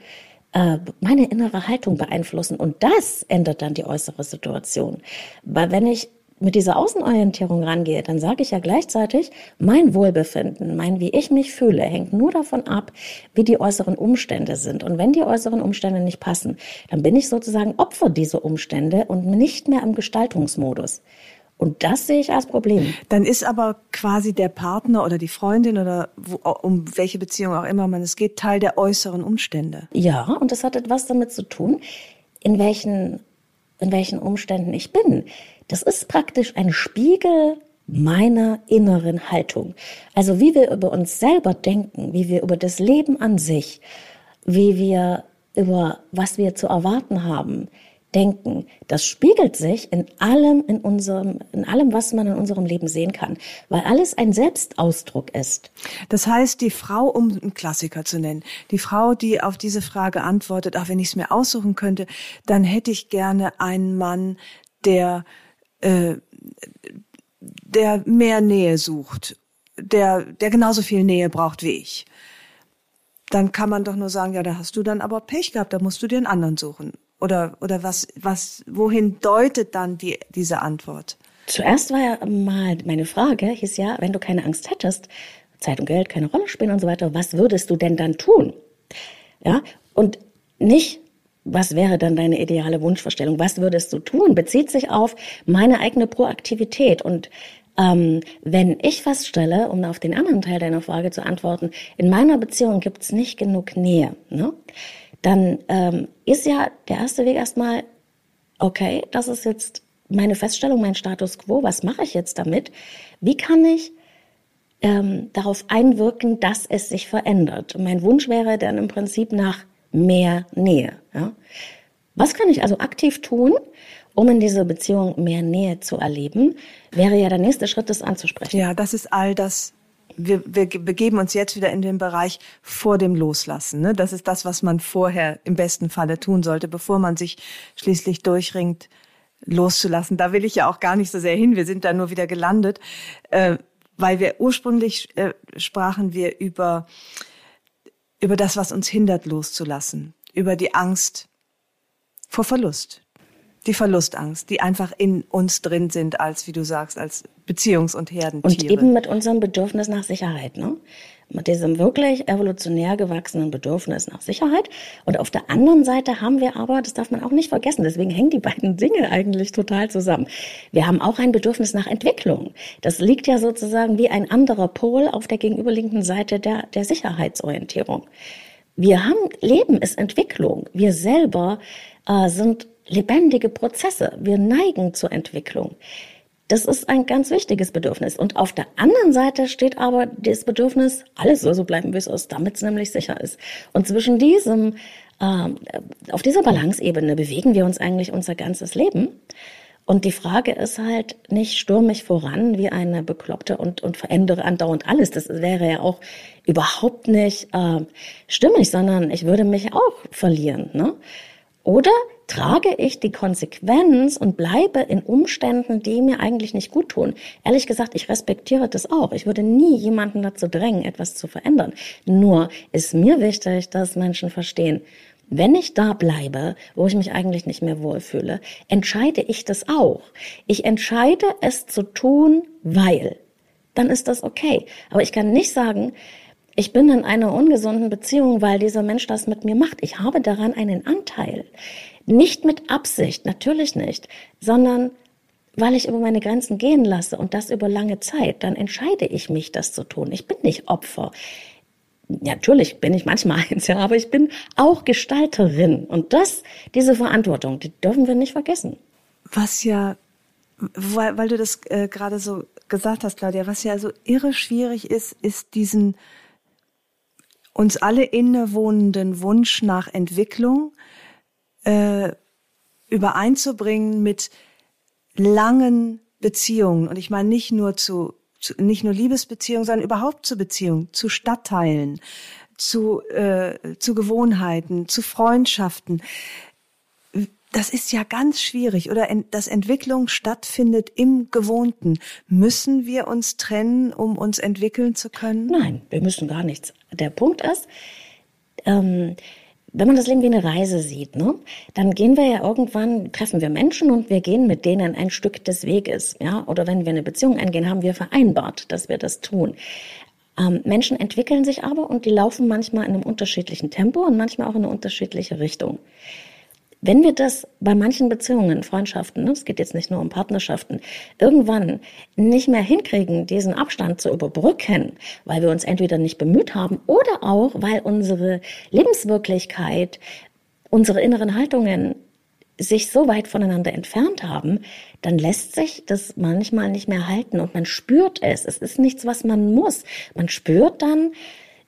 äh, meine innere Haltung beeinflussen. Und das ändert dann die äußere Situation. Weil wenn ich mit dieser Außenorientierung rangehe, dann sage ich ja gleichzeitig, mein Wohlbefinden, mein wie ich mich fühle, hängt nur davon ab, wie die äußeren Umstände sind. Und wenn die äußeren Umstände nicht passen, dann bin ich sozusagen Opfer dieser Umstände und nicht mehr im Gestaltungsmodus. Und das sehe ich als Problem. Dann ist aber quasi der Partner oder die Freundin oder wo, um welche Beziehung auch immer man es geht, Teil der äußeren Umstände. Ja, und das hat etwas damit zu tun, in welchen, in welchen Umständen ich bin. Das ist praktisch ein Spiegel meiner inneren Haltung. Also wie wir über uns selber denken, wie wir über das Leben an sich, wie wir über was wir zu erwarten haben, denken, das spiegelt sich in allem in unserem, in allem, was man in unserem Leben sehen kann, weil alles ein Selbstausdruck ist. Das heißt, die Frau, um einen Klassiker zu nennen, die Frau, die auf diese Frage antwortet, ach, wenn ich es mir aussuchen könnte, dann hätte ich gerne einen Mann, der, äh, der mehr Nähe sucht, der, der genauso viel Nähe braucht wie ich dann kann man doch nur sagen, ja, da hast du dann aber Pech gehabt, da musst du dir einen anderen suchen. Oder, oder was, was, wohin deutet dann die, diese Antwort? Zuerst war ja mal meine Frage, hieß ja, wenn du keine Angst hättest, Zeit und Geld keine Rolle spielen und so weiter, was würdest du denn dann tun? Ja, und nicht, was wäre dann deine ideale Wunschvorstellung? Was würdest du tun? Bezieht sich auf meine eigene Proaktivität. Und ähm, wenn ich feststelle, um auf den anderen Teil deiner Frage zu antworten, in meiner Beziehung gibt es nicht genug Nähe, ne? Dann ähm, ist ja der erste Weg erstmal, okay, das ist jetzt meine Feststellung, mein Status quo, was mache ich jetzt damit? Wie kann ich ähm, darauf einwirken, dass es sich verändert? Und mein Wunsch wäre dann im Prinzip nach mehr Nähe. Ja? Was kann ich also aktiv tun, um in dieser Beziehung mehr Nähe zu erleben, wäre ja der nächste Schritt, das anzusprechen. Ja, das ist all das. Wir, wir begeben uns jetzt wieder in den Bereich vor dem Loslassen. Ne? Das ist das, was man vorher im besten Falle tun sollte, bevor man sich schließlich durchringt, loszulassen. Da will ich ja auch gar nicht so sehr hin. Wir sind da nur wieder gelandet, äh, weil wir ursprünglich äh, sprachen wir über über das, was uns hindert, loszulassen, über die Angst vor Verlust, die Verlustangst, die einfach in uns drin sind, als, wie du sagst, als Beziehungs- und Herdentiere. Und eben mit unserem Bedürfnis nach Sicherheit, ne? Mit diesem wirklich evolutionär gewachsenen Bedürfnis nach Sicherheit. Und auf der anderen Seite haben wir aber, das darf man auch nicht vergessen, deswegen hängen die beiden Dinge eigentlich total zusammen. Wir haben auch ein Bedürfnis nach Entwicklung. Das liegt ja sozusagen wie ein anderer Pol auf der gegenüberliegenden Seite der, der Sicherheitsorientierung. Wir haben, Leben ist Entwicklung. Wir selber äh, sind lebendige Prozesse. Wir neigen zur Entwicklung. Das ist ein ganz wichtiges Bedürfnis. Und auf der anderen Seite steht aber das Bedürfnis, alles soll so bleiben, wie es ist, damit es nämlich sicher ist. Und zwischen diesem, äh, auf dieser Balanceebene bewegen wir uns eigentlich unser ganzes Leben. Und die Frage ist halt nicht stürmig voran wie eine Bekloppte und, und verändere andauernd alles. Das wäre ja auch überhaupt nicht äh, stimmig, sondern ich würde mich auch verlieren. Ne? Oder trage ich die Konsequenz und bleibe in Umständen, die mir eigentlich nicht gut tun. Ehrlich gesagt, ich respektiere das auch. Ich würde nie jemanden dazu drängen, etwas zu verändern. Nur ist mir wichtig, dass Menschen verstehen, wenn ich da bleibe, wo ich mich eigentlich nicht mehr wohlfühle, entscheide ich das auch. Ich entscheide es zu tun, weil. Dann ist das okay. Aber ich kann nicht sagen, ich bin in einer ungesunden Beziehung, weil dieser Mensch das mit mir macht. Ich habe daran einen Anteil. Nicht mit Absicht, natürlich nicht, sondern weil ich über meine Grenzen gehen lasse und das über lange Zeit, dann entscheide ich mich, das zu tun. Ich bin nicht Opfer. Natürlich bin ich manchmal eins, ja, aber ich bin auch Gestalterin. Und das, diese Verantwortung, die dürfen wir nicht vergessen. Was ja, weil, weil du das äh, gerade so gesagt hast, Claudia, was ja so irre schwierig ist, ist diesen uns alle innewohnenden Wunsch nach Entwicklung äh, übereinzubringen mit langen Beziehungen. Und ich meine nicht nur zu, zu nicht nur Liebesbeziehungen, sondern überhaupt zu Beziehungen, zu Stadtteilen, zu, äh, zu Gewohnheiten, zu Freundschaften. Das ist ja ganz schwierig. Oder dass Entwicklung stattfindet im Gewohnten. Müssen wir uns trennen, um uns entwickeln zu können? Nein, wir müssen gar nichts. Der Punkt ist, ähm, wenn man das Leben wie eine Reise sieht, ne, dann gehen wir ja irgendwann, treffen wir Menschen und wir gehen mit denen ein Stück des Weges, ja, oder wenn wir eine Beziehung eingehen, haben wir vereinbart, dass wir das tun. Ähm, Menschen entwickeln sich aber und die laufen manchmal in einem unterschiedlichen Tempo und manchmal auch in eine unterschiedliche Richtung. Wenn wir das bei manchen Beziehungen, Freundschaften, ne, es geht jetzt nicht nur um Partnerschaften, irgendwann nicht mehr hinkriegen, diesen Abstand zu überbrücken, weil wir uns entweder nicht bemüht haben oder auch, weil unsere Lebenswirklichkeit, unsere inneren Haltungen sich so weit voneinander entfernt haben, dann lässt sich das manchmal nicht mehr halten und man spürt es. Es ist nichts, was man muss. Man spürt dann,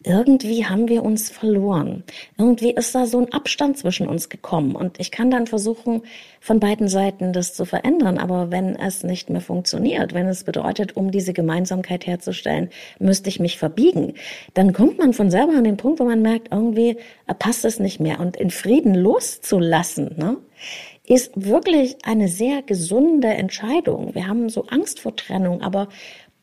irgendwie haben wir uns verloren. Irgendwie ist da so ein Abstand zwischen uns gekommen. Und ich kann dann versuchen, von beiden Seiten das zu verändern. Aber wenn es nicht mehr funktioniert, wenn es bedeutet, um diese Gemeinsamkeit herzustellen, müsste ich mich verbiegen, dann kommt man von selber an den Punkt, wo man merkt, irgendwie passt es nicht mehr. Und in Frieden loszulassen, ne? ist wirklich eine sehr gesunde Entscheidung. Wir haben so Angst vor Trennung, aber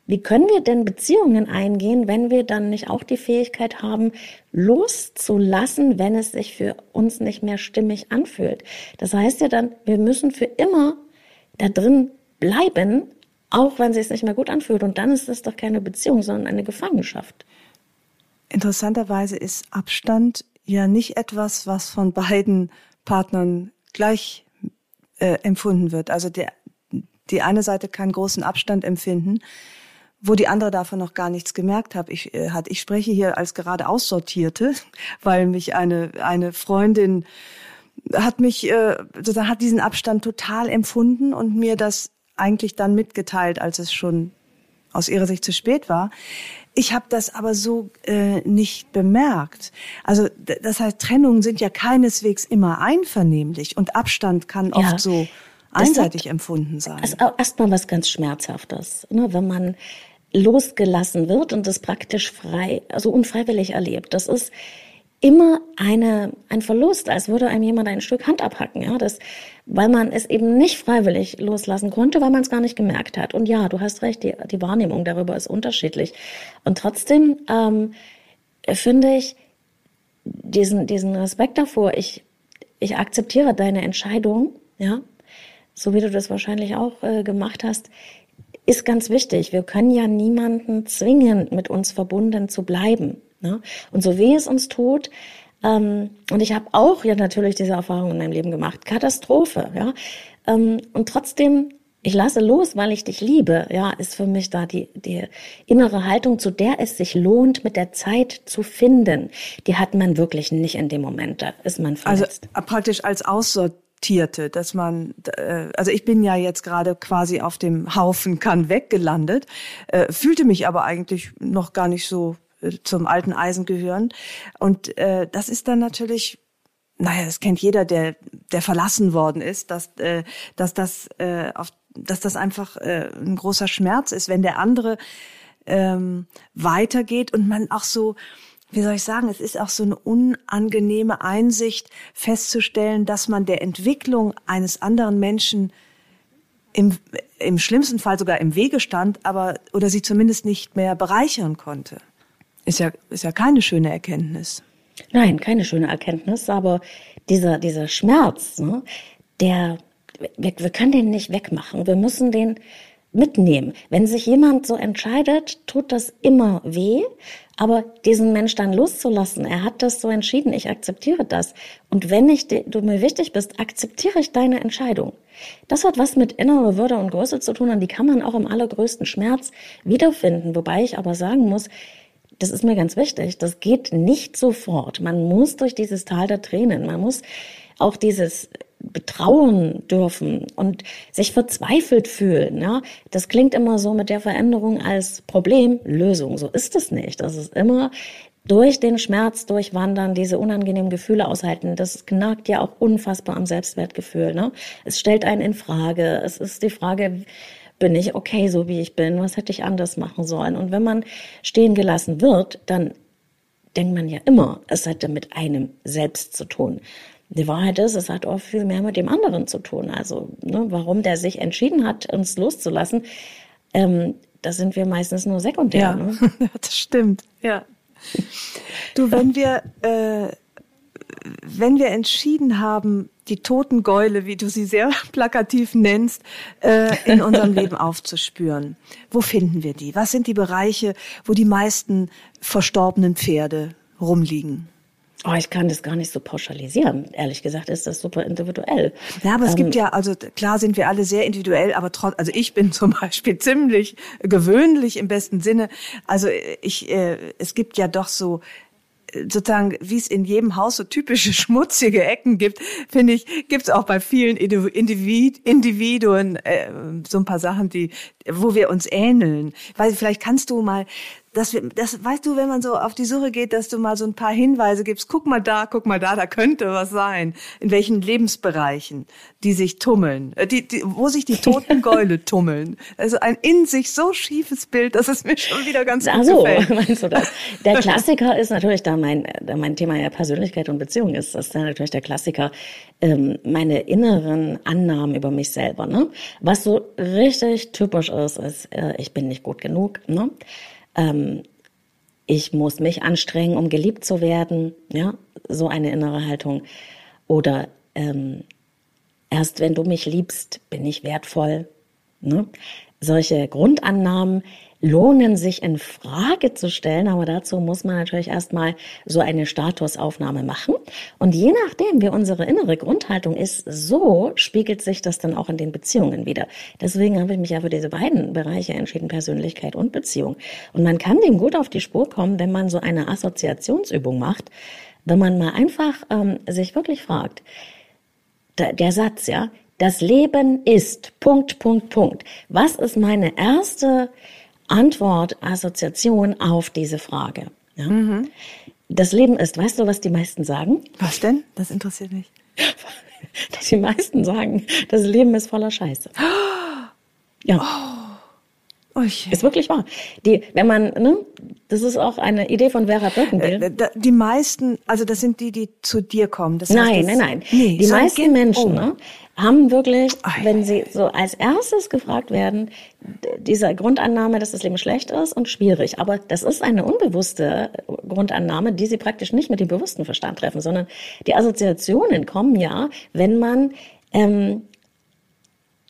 wie können wir denn Beziehungen eingehen, wenn wir dann nicht auch die Fähigkeit haben, loszulassen, wenn es sich für uns nicht mehr stimmig anfühlt? Das heißt ja dann, wir müssen für immer da drin bleiben, auch wenn es sich nicht mehr gut anfühlt. Und dann ist das doch keine Beziehung, sondern eine Gefangenschaft. Interessanterweise ist Abstand ja nicht etwas, was von beiden Partnern gleich äh, empfunden wird. Also der, die eine Seite kann großen Abstand empfinden, wo die andere davon noch gar nichts gemerkt hat. Ich, äh, hat. ich spreche hier als gerade Aussortierte, weil mich eine, eine Freundin hat mich, äh, sozusagen hat diesen Abstand total empfunden und mir das eigentlich dann mitgeteilt, als es schon aus ihrer Sicht zu spät war. Ich habe das aber so äh, nicht bemerkt. Also das heißt, Trennungen sind ja keineswegs immer einvernehmlich und Abstand kann ja, oft so einseitig empfunden sein. Also erstmal was ganz Schmerzhaftes, ne? wenn man losgelassen wird und das praktisch frei, also unfreiwillig erlebt. Das ist immer eine, ein Verlust, als würde einem jemand ein Stück Hand abhacken, ja, das, weil man es eben nicht freiwillig loslassen konnte, weil man es gar nicht gemerkt hat. Und ja, du hast recht, die, die Wahrnehmung darüber ist unterschiedlich. Und trotzdem ähm, finde ich diesen, diesen Respekt davor, ich, ich akzeptiere deine Entscheidung, ja, so wie du das wahrscheinlich auch äh, gemacht hast, ist ganz wichtig. Wir können ja niemanden zwingen, mit uns verbunden zu bleiben. Ne? Und so weh es uns tut, ähm, und ich habe auch ja natürlich diese Erfahrung in meinem Leben gemacht, Katastrophe, ja. Ähm, und trotzdem, ich lasse los, weil ich dich liebe, ja, ist für mich da die, die innere Haltung, zu der es sich lohnt, mit der Zeit zu finden. Die hat man wirklich nicht in dem Moment, da ist man also, verletzt. Also praktisch als Aussortierte, dass man, äh, also ich bin ja jetzt gerade quasi auf dem Haufen kann weggelandet, äh, fühlte mich aber eigentlich noch gar nicht so zum alten Eisen gehören. Und äh, das ist dann natürlich naja, das kennt jeder, der, der verlassen worden ist, dass, äh, dass, das, äh, auf, dass das einfach äh, ein großer Schmerz ist, wenn der andere ähm, weitergeht und man auch so, wie soll ich sagen, es ist auch so eine unangenehme Einsicht festzustellen, dass man der Entwicklung eines anderen Menschen im, im schlimmsten Fall sogar im Wege stand, aber oder sie zumindest nicht mehr bereichern konnte. Ist ja, ist ja keine schöne Erkenntnis. Nein, keine schöne Erkenntnis, aber dieser, dieser Schmerz, ne, der, wir, wir können den nicht wegmachen. Wir müssen den mitnehmen. Wenn sich jemand so entscheidet, tut das immer weh, aber diesen Mensch dann loszulassen, er hat das so entschieden, ich akzeptiere das. Und wenn ich, du mir wichtig bist, akzeptiere ich deine Entscheidung. Das hat was mit innerer Würde und Größe zu tun und die kann man auch im allergrößten Schmerz wiederfinden. Wobei ich aber sagen muss, das ist mir ganz wichtig, das geht nicht sofort. Man muss durch dieses Tal der Tränen, man muss auch dieses betrauen dürfen und sich verzweifelt fühlen. Ja, das klingt immer so mit der Veränderung als Problem, Lösung. So ist es nicht. Das ist immer durch den Schmerz durchwandern, diese unangenehmen Gefühle aushalten. Das knagt ja auch unfassbar am Selbstwertgefühl. Ne? Es stellt einen in Frage. Es ist die Frage, bin ich okay, so wie ich bin? Was hätte ich anders machen sollen? Und wenn man stehen gelassen wird, dann denkt man ja immer, es hätte mit einem selbst zu tun. Die Wahrheit ist, es hat oft viel mehr mit dem anderen zu tun. Also, ne, warum der sich entschieden hat, uns loszulassen, ähm, da sind wir meistens nur sekundär. Ja, ne? das stimmt. Ja. Du, wenn wir, äh, wenn wir entschieden haben, die toten Gäule, wie du sie sehr plakativ nennst, äh, in unserem Leben aufzuspüren. Wo finden wir die? Was sind die Bereiche, wo die meisten verstorbenen Pferde rumliegen? Oh, ich kann das gar nicht so pauschalisieren. Ehrlich gesagt ist das super individuell. Ja, aber es ähm, gibt ja, also klar sind wir alle sehr individuell, aber trotz, also ich bin zum Beispiel ziemlich gewöhnlich im besten Sinne. Also ich, äh, es gibt ja doch so sozusagen, wie es in jedem Haus so typische schmutzige Ecken gibt, finde ich, gibt es auch bei vielen Individ Individuen äh, so ein paar Sachen, die, wo wir uns ähneln. Weil vielleicht kannst du mal dass wir, das weißt du, wenn man so auf die Suche geht, dass du mal so ein paar Hinweise gibst. Guck mal da, guck mal da, da könnte was sein. In welchen Lebensbereichen die sich tummeln, äh, die, die, wo sich die toten Gäule tummeln. Also ein in sich so schiefes Bild, dass es mir schon wieder ganz gut so, gefällt. meinst du das? Der Klassiker ist natürlich, da mein, da mein Thema ja Persönlichkeit und Beziehung ist, das ist natürlich der Klassiker, ähm, meine inneren Annahmen über mich selber. Ne? Was so richtig typisch ist, ist, äh, ich bin nicht gut genug. Ne? Ähm, ich muss mich anstrengen, um geliebt zu werden, ja, so eine innere Haltung. Oder ähm, erst wenn du mich liebst, bin ich wertvoll. Ne? Solche Grundannahmen, lohnen sich in Frage zu stellen, aber dazu muss man natürlich erstmal so eine Statusaufnahme machen. Und je nachdem, wie unsere innere Grundhaltung ist, so spiegelt sich das dann auch in den Beziehungen wieder. Deswegen habe ich mich ja für diese beiden Bereiche entschieden, Persönlichkeit und Beziehung. Und man kann dem gut auf die Spur kommen, wenn man so eine Assoziationsübung macht, wenn man mal einfach ähm, sich wirklich fragt, der, der Satz, ja, das Leben ist Punkt, Punkt, Punkt. Was ist meine erste Antwort, Assoziation auf diese Frage. Ja? Mhm. Das Leben ist, weißt du, was die meisten sagen? Was denn? Das interessiert mich. Dass die meisten sagen, das Leben ist voller Scheiße. Ja. Oh. Okay. Ist wirklich wahr. Die, wenn man, ne, das ist auch eine Idee von Vera Birkenbill. Äh, die meisten, also das sind die, die zu dir kommen. Das heißt, nein, nein, nein, nee, Die meisten Menschen oh. ne, haben wirklich, Ei. wenn sie so als erstes gefragt werden, diese Grundannahme, dass das Leben schlecht ist und schwierig. Aber das ist eine unbewusste Grundannahme, die sie praktisch nicht mit dem bewussten Verstand treffen, sondern die Assoziationen kommen ja, wenn man ähm,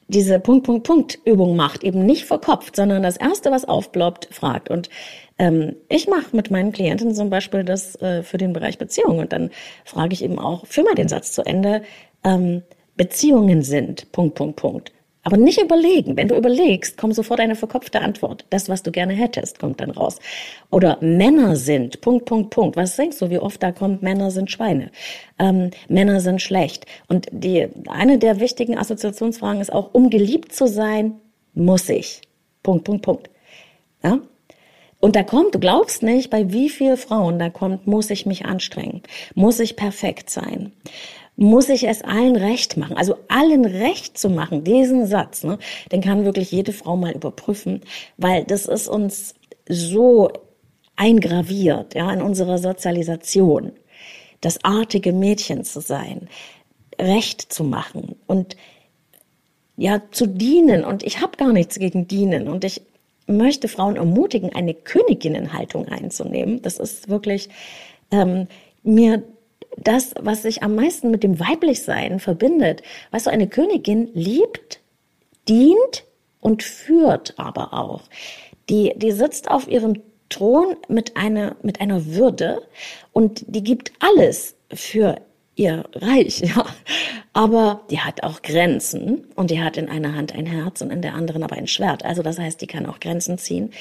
diese Punkt, Punkt, Punkt Übung macht, eben nicht verkopft, sondern das Erste, was aufploppt, fragt. Und ähm, ich mache mit meinen Klienten zum Beispiel das äh, für den Bereich Beziehung und dann frage ich eben auch, führ mal den Satz zu Ende, ähm, Beziehungen sind, Punkt, Punkt, Punkt. Aber nicht überlegen. Wenn du überlegst, kommt sofort eine verkopfte Antwort. Das, was du gerne hättest, kommt dann raus. Oder Männer sind, Punkt, Punkt, Punkt. Was denkst du, wie oft da kommt, Männer sind Schweine? Ähm, Männer sind schlecht. Und die, eine der wichtigen Assoziationsfragen ist auch, um geliebt zu sein, muss ich. Punkt, Punkt, Punkt. Ja? Und da kommt, du glaubst nicht, bei wie vielen Frauen da kommt, muss ich mich anstrengen, muss ich perfekt sein muss ich es allen recht machen. Also allen recht zu machen, diesen Satz, ne, den kann wirklich jede Frau mal überprüfen, weil das ist uns so eingraviert, ja, in unserer Sozialisation, das artige Mädchen zu sein, recht zu machen und ja, zu dienen. Und ich habe gar nichts gegen dienen. Und ich möchte Frauen ermutigen, eine Königinnenhaltung einzunehmen. Das ist wirklich ähm, mir das, was sich am meisten mit dem Weiblichsein verbindet. Weißt du, eine Königin liebt, dient und führt aber auch. Die, die sitzt auf ihrem Thron mit einer, mit einer Würde und die gibt alles für ihr Reich, ja. Aber die hat auch Grenzen und die hat in einer Hand ein Herz und in der anderen aber ein Schwert. Also das heißt, die kann auch Grenzen ziehen.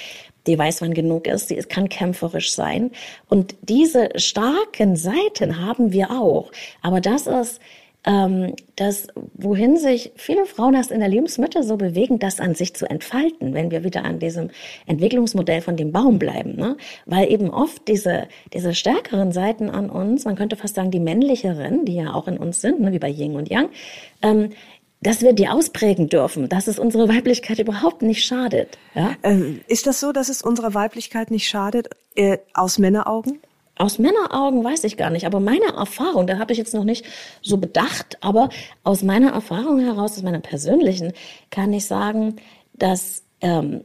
Die weiß, wann genug ist. Sie kann kämpferisch sein. Und diese starken Seiten haben wir auch. Aber das ist ähm, das, wohin sich viele Frauen erst in der Lebensmitte so bewegen, das an sich zu entfalten, wenn wir wieder an diesem Entwicklungsmodell von dem Baum bleiben. Ne? Weil eben oft diese, diese stärkeren Seiten an uns, man könnte fast sagen die männlicheren, die ja auch in uns sind, ne, wie bei Yin und Yang, ähm, dass wir die ausprägen dürfen, dass es unsere Weiblichkeit überhaupt nicht schadet. Ja? Ähm, ist das so, dass es unserer Weiblichkeit nicht schadet, äh, aus Männeraugen? Aus Männeraugen weiß ich gar nicht, aber meine Erfahrung, da habe ich jetzt noch nicht so bedacht, aber aus meiner Erfahrung heraus, aus meiner persönlichen, kann ich sagen, dass, ähm,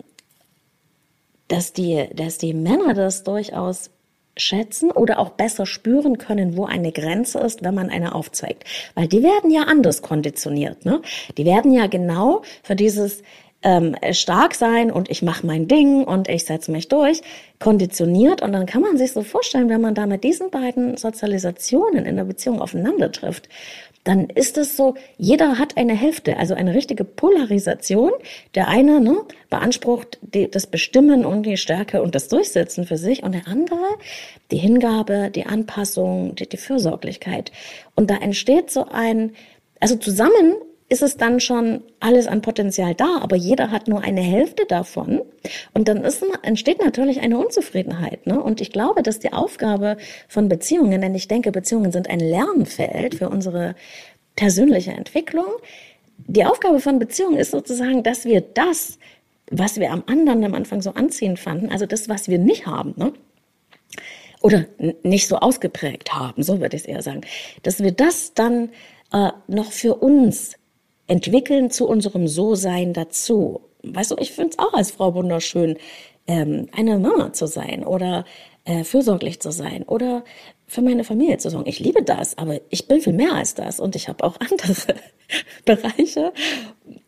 dass, die, dass die Männer das durchaus schätzen oder auch besser spüren können, wo eine Grenze ist, wenn man eine aufzeigt. Weil die werden ja anders konditioniert. Ne? Die werden ja genau für dieses ähm, stark sein und ich mache mein Ding und ich setze mich durch, konditioniert. Und dann kann man sich so vorstellen, wenn man da mit diesen beiden Sozialisationen in der Beziehung aufeinander trifft, dann ist es so, jeder hat eine Hälfte, also eine richtige Polarisation. Der eine ne, beansprucht die, das Bestimmen und die Stärke und das Durchsetzen für sich und der andere die Hingabe, die Anpassung, die, die Fürsorglichkeit. Und da entsteht so ein, also zusammen ist es dann schon alles an Potenzial da, aber jeder hat nur eine Hälfte davon. Und dann ist, entsteht natürlich eine Unzufriedenheit. Ne? Und ich glaube, dass die Aufgabe von Beziehungen, denn ich denke, Beziehungen sind ein Lernfeld für unsere persönliche Entwicklung. Die Aufgabe von Beziehungen ist sozusagen, dass wir das, was wir am anderen am Anfang so anziehend fanden, also das, was wir nicht haben, ne? oder nicht so ausgeprägt haben, so würde ich es eher sagen, dass wir das dann äh, noch für uns entwickeln zu unserem So-Sein dazu. Weißt du, ich finde es auch als Frau wunderschön, ähm, eine Mama zu sein oder äh, fürsorglich zu sein oder für meine Familie zu sorgen. Ich liebe das, aber ich bin viel mehr als das und ich habe auch andere Bereiche,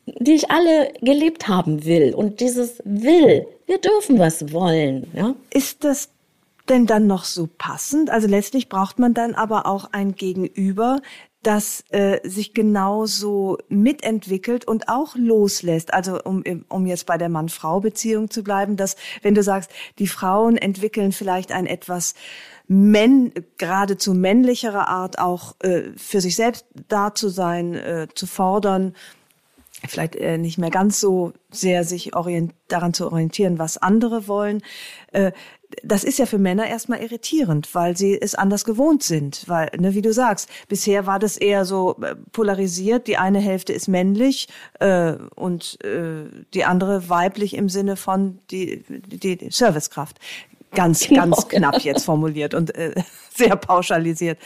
die ich alle gelebt haben will. Und dieses Will, wir dürfen was wollen. Ja? Ist das denn dann noch so passend? Also letztlich braucht man dann aber auch ein Gegenüber, das äh, sich genauso mitentwickelt und auch loslässt. Also um, um jetzt bei der Mann-Frau-Beziehung zu bleiben, dass wenn du sagst, die Frauen entwickeln vielleicht ein etwas männ, geradezu männlichere Art auch äh, für sich selbst da zu sein, äh, zu fordern, vielleicht äh, nicht mehr ganz so sehr sich orient daran zu orientieren, was andere wollen. Äh, das ist ja für Männer erstmal irritierend, weil sie es anders gewohnt sind. Weil, ne, wie du sagst, bisher war das eher so äh, polarisiert. Die eine Hälfte ist männlich äh, und äh, die andere weiblich im Sinne von die, die, die Servicekraft. Ganz, genau. ganz knapp jetzt formuliert und äh, sehr pauschalisiert.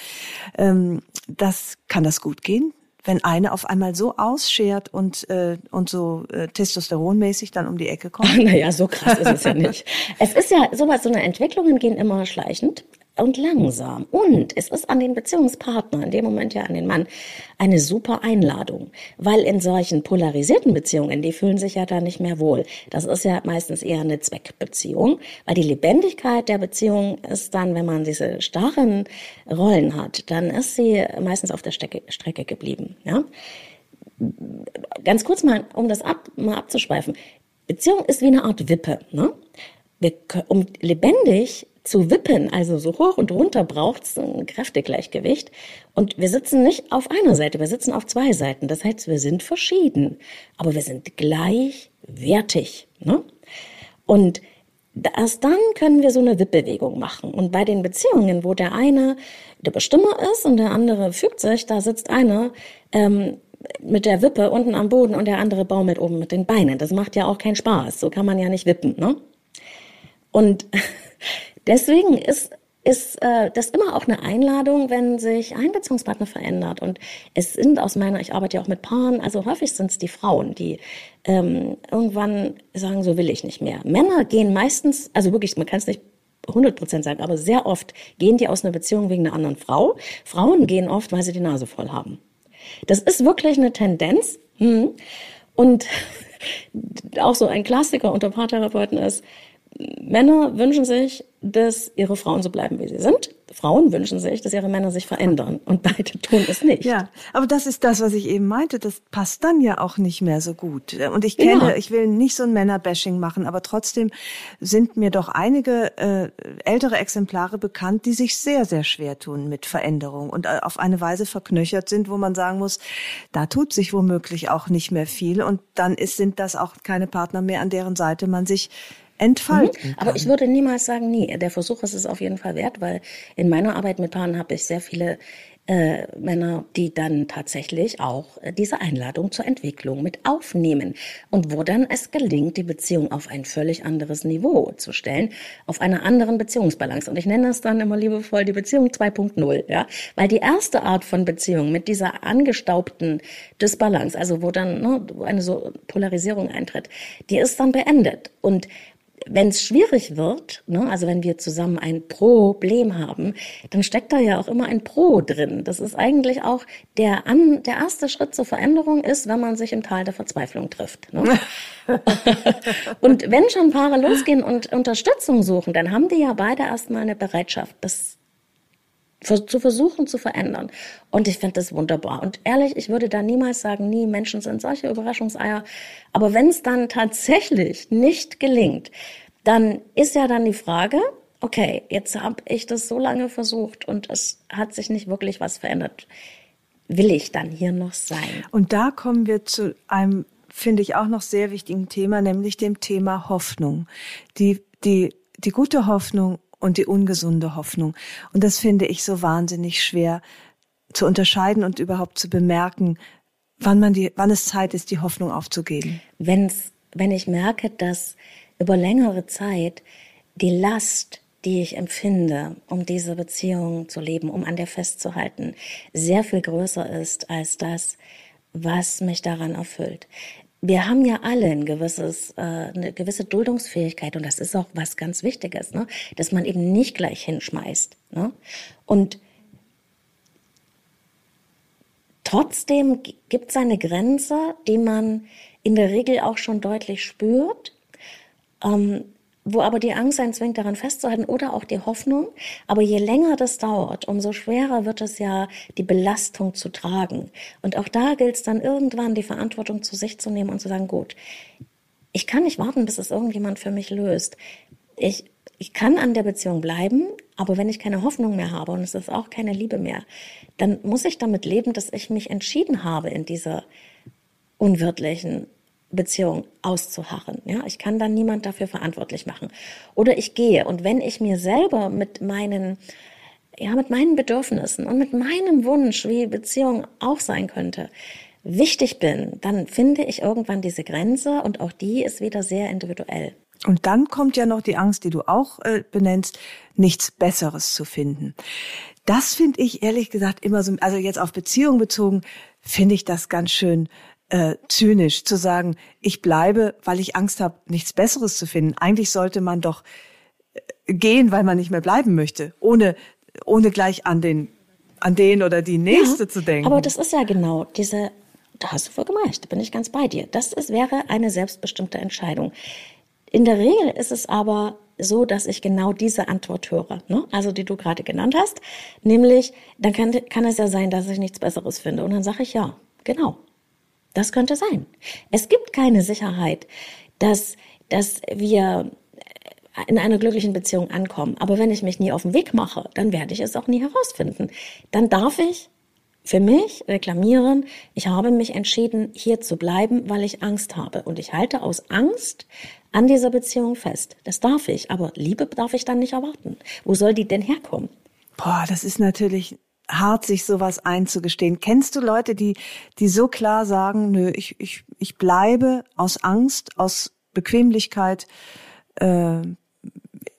Ähm, das kann das gut gehen? Wenn eine auf einmal so ausschert und, äh, und so äh, testosteronmäßig dann um die Ecke kommt? naja, so krass ist es ja nicht. Es ist ja sowas, so eine Entwicklungen gehen immer schleichend und langsam. Und es ist an den Beziehungspartner, in dem Moment ja an den Mann, eine super Einladung. Weil in solchen polarisierten Beziehungen, die fühlen sich ja da nicht mehr wohl. Das ist ja meistens eher eine Zweckbeziehung, weil die Lebendigkeit der Beziehung ist dann, wenn man diese starren Rollen hat, dann ist sie meistens auf der Strecke, Strecke geblieben. Ja? Ganz kurz mal, um das ab, mal abzuschweifen. Beziehung ist wie eine Art Wippe. Ne? Wir, um lebendig zu wippen, also so hoch und runter braucht es ein Kräftegleichgewicht. Und wir sitzen nicht auf einer Seite, wir sitzen auf zwei Seiten. Das heißt, wir sind verschieden, aber wir sind gleichwertig. Ne? Und erst dann können wir so eine Wippbewegung machen. Und bei den Beziehungen, wo der eine der Bestimmer ist und der andere fügt sich, da sitzt einer ähm, mit der Wippe unten am Boden und der andere baumelt oben mit den Beinen. Das macht ja auch keinen Spaß. So kann man ja nicht wippen. Ne? Und Deswegen ist ist äh, das immer auch eine Einladung, wenn sich ein Beziehungspartner verändert. Und es sind aus meiner, ich arbeite ja auch mit Paaren, also häufig sind es die Frauen, die ähm, irgendwann sagen, so will ich nicht mehr. Männer gehen meistens, also wirklich, man kann es nicht 100 Prozent sagen, aber sehr oft gehen die aus einer Beziehung wegen einer anderen Frau. Frauen gehen oft, weil sie die Nase voll haben. Das ist wirklich eine Tendenz. Hm. Und auch so ein Klassiker unter Paartherapeuten ist, Männer wünschen sich, dass ihre Frauen so bleiben, wie sie sind. Frauen wünschen sich, dass ihre Männer sich verändern. Und beide tun es nicht. Ja, aber das ist das, was ich eben meinte. Das passt dann ja auch nicht mehr so gut. Und ich kenne, ja. ich will nicht so ein Männerbashing machen, aber trotzdem sind mir doch einige äh, ältere Exemplare bekannt, die sich sehr, sehr schwer tun mit Veränderung und äh, auf eine Weise verknöchert sind, wo man sagen muss, da tut sich womöglich auch nicht mehr viel. Und dann ist, sind das auch keine Partner mehr, an deren Seite man sich entfalten. Mhm. Aber ich würde niemals sagen, nie. Der Versuch ist es auf jeden Fall wert, weil in meiner Arbeit mit Paaren habe ich sehr viele äh, Männer, die dann tatsächlich auch äh, diese Einladung zur Entwicklung mit aufnehmen und wo dann es gelingt, die Beziehung auf ein völlig anderes Niveau zu stellen, auf einer anderen Beziehungsbalance. Und ich nenne das dann immer liebevoll die Beziehung 2.0, ja, weil die erste Art von Beziehung mit dieser angestaubten Disbalance, also wo dann ne, eine so Polarisierung eintritt, die ist dann beendet und wenn es schwierig wird, ne, also wenn wir zusammen ein Problem haben, dann steckt da ja auch immer ein Pro drin. Das ist eigentlich auch der, an, der erste Schritt zur Veränderung ist, wenn man sich im Tal der Verzweiflung trifft. Ne? und wenn schon Paare losgehen und Unterstützung suchen, dann haben die ja beide erstmal eine Bereitschaft, das zu versuchen zu verändern. Und ich finde das wunderbar. Und ehrlich, ich würde da niemals sagen, nie, Menschen sind solche Überraschungseier. Aber wenn es dann tatsächlich nicht gelingt, dann ist ja dann die Frage, okay, jetzt habe ich das so lange versucht und es hat sich nicht wirklich was verändert. will ich dann hier noch sein? Und da kommen wir zu einem, finde ich, auch noch sehr wichtigen Thema, nämlich dem Thema Hoffnung. Die, die, die gute Hoffnung und die ungesunde Hoffnung. Und das finde ich so wahnsinnig schwer zu unterscheiden und überhaupt zu bemerken, wann man die, wann es Zeit ist, die Hoffnung aufzugeben. Wenn's, wenn ich merke, dass über längere Zeit die Last die ich empfinde, um diese Beziehung zu leben, um an der festzuhalten, sehr viel größer ist als das, was mich daran erfüllt. Wir haben ja alle ein gewisses, äh, eine gewisse Duldungsfähigkeit und das ist auch was ganz Wichtiges, ne? dass man eben nicht gleich hinschmeißt. Ne? Und trotzdem gibt es eine Grenze, die man in der Regel auch schon deutlich spürt. Ähm, wo aber die Angst einen zwingt, daran festzuhalten oder auch die Hoffnung. Aber je länger das dauert, umso schwerer wird es ja, die Belastung zu tragen. Und auch da gilt es dann irgendwann, die Verantwortung zu sich zu nehmen und zu sagen, gut, ich kann nicht warten, bis es irgendjemand für mich löst. Ich, ich kann an der Beziehung bleiben, aber wenn ich keine Hoffnung mehr habe und es ist auch keine Liebe mehr, dann muss ich damit leben, dass ich mich entschieden habe in dieser unwirtlichen Beziehung auszuharren. Ja, ich kann dann niemand dafür verantwortlich machen. Oder ich gehe und wenn ich mir selber mit meinen ja, mit meinen Bedürfnissen und mit meinem Wunsch, wie Beziehung auch sein könnte, wichtig bin, dann finde ich irgendwann diese Grenze und auch die ist wieder sehr individuell. Und dann kommt ja noch die Angst, die du auch äh, benennst, nichts Besseres zu finden. Das finde ich ehrlich gesagt immer so, also jetzt auf Beziehung bezogen, finde ich das ganz schön äh, zynisch zu sagen, ich bleibe, weil ich Angst habe, nichts Besseres zu finden. Eigentlich sollte man doch äh, gehen, weil man nicht mehr bleiben möchte, ohne ohne gleich an den an den oder die nächste ja, zu denken. Aber das ist ja genau diese. Da hast du vollkommen recht. Da bin ich ganz bei dir. Das ist, wäre eine selbstbestimmte Entscheidung. In der Regel ist es aber so, dass ich genau diese Antwort höre, ne? also die du gerade genannt hast, nämlich, dann kann, kann es ja sein, dass ich nichts Besseres finde. Und dann sage ich ja, genau, das könnte sein. Es gibt keine Sicherheit, dass, dass wir in einer glücklichen Beziehung ankommen. Aber wenn ich mich nie auf den Weg mache, dann werde ich es auch nie herausfinden. Dann darf ich für mich reklamieren, ich habe mich entschieden, hier zu bleiben, weil ich Angst habe. Und ich halte aus Angst an dieser Beziehung fest. Das darf ich. Aber Liebe darf ich dann nicht erwarten. Wo soll die denn herkommen? Boah, das ist natürlich hart, sich sowas einzugestehen. Kennst du Leute, die, die so klar sagen, nö, ich, ich, ich bleibe aus Angst, aus Bequemlichkeit äh,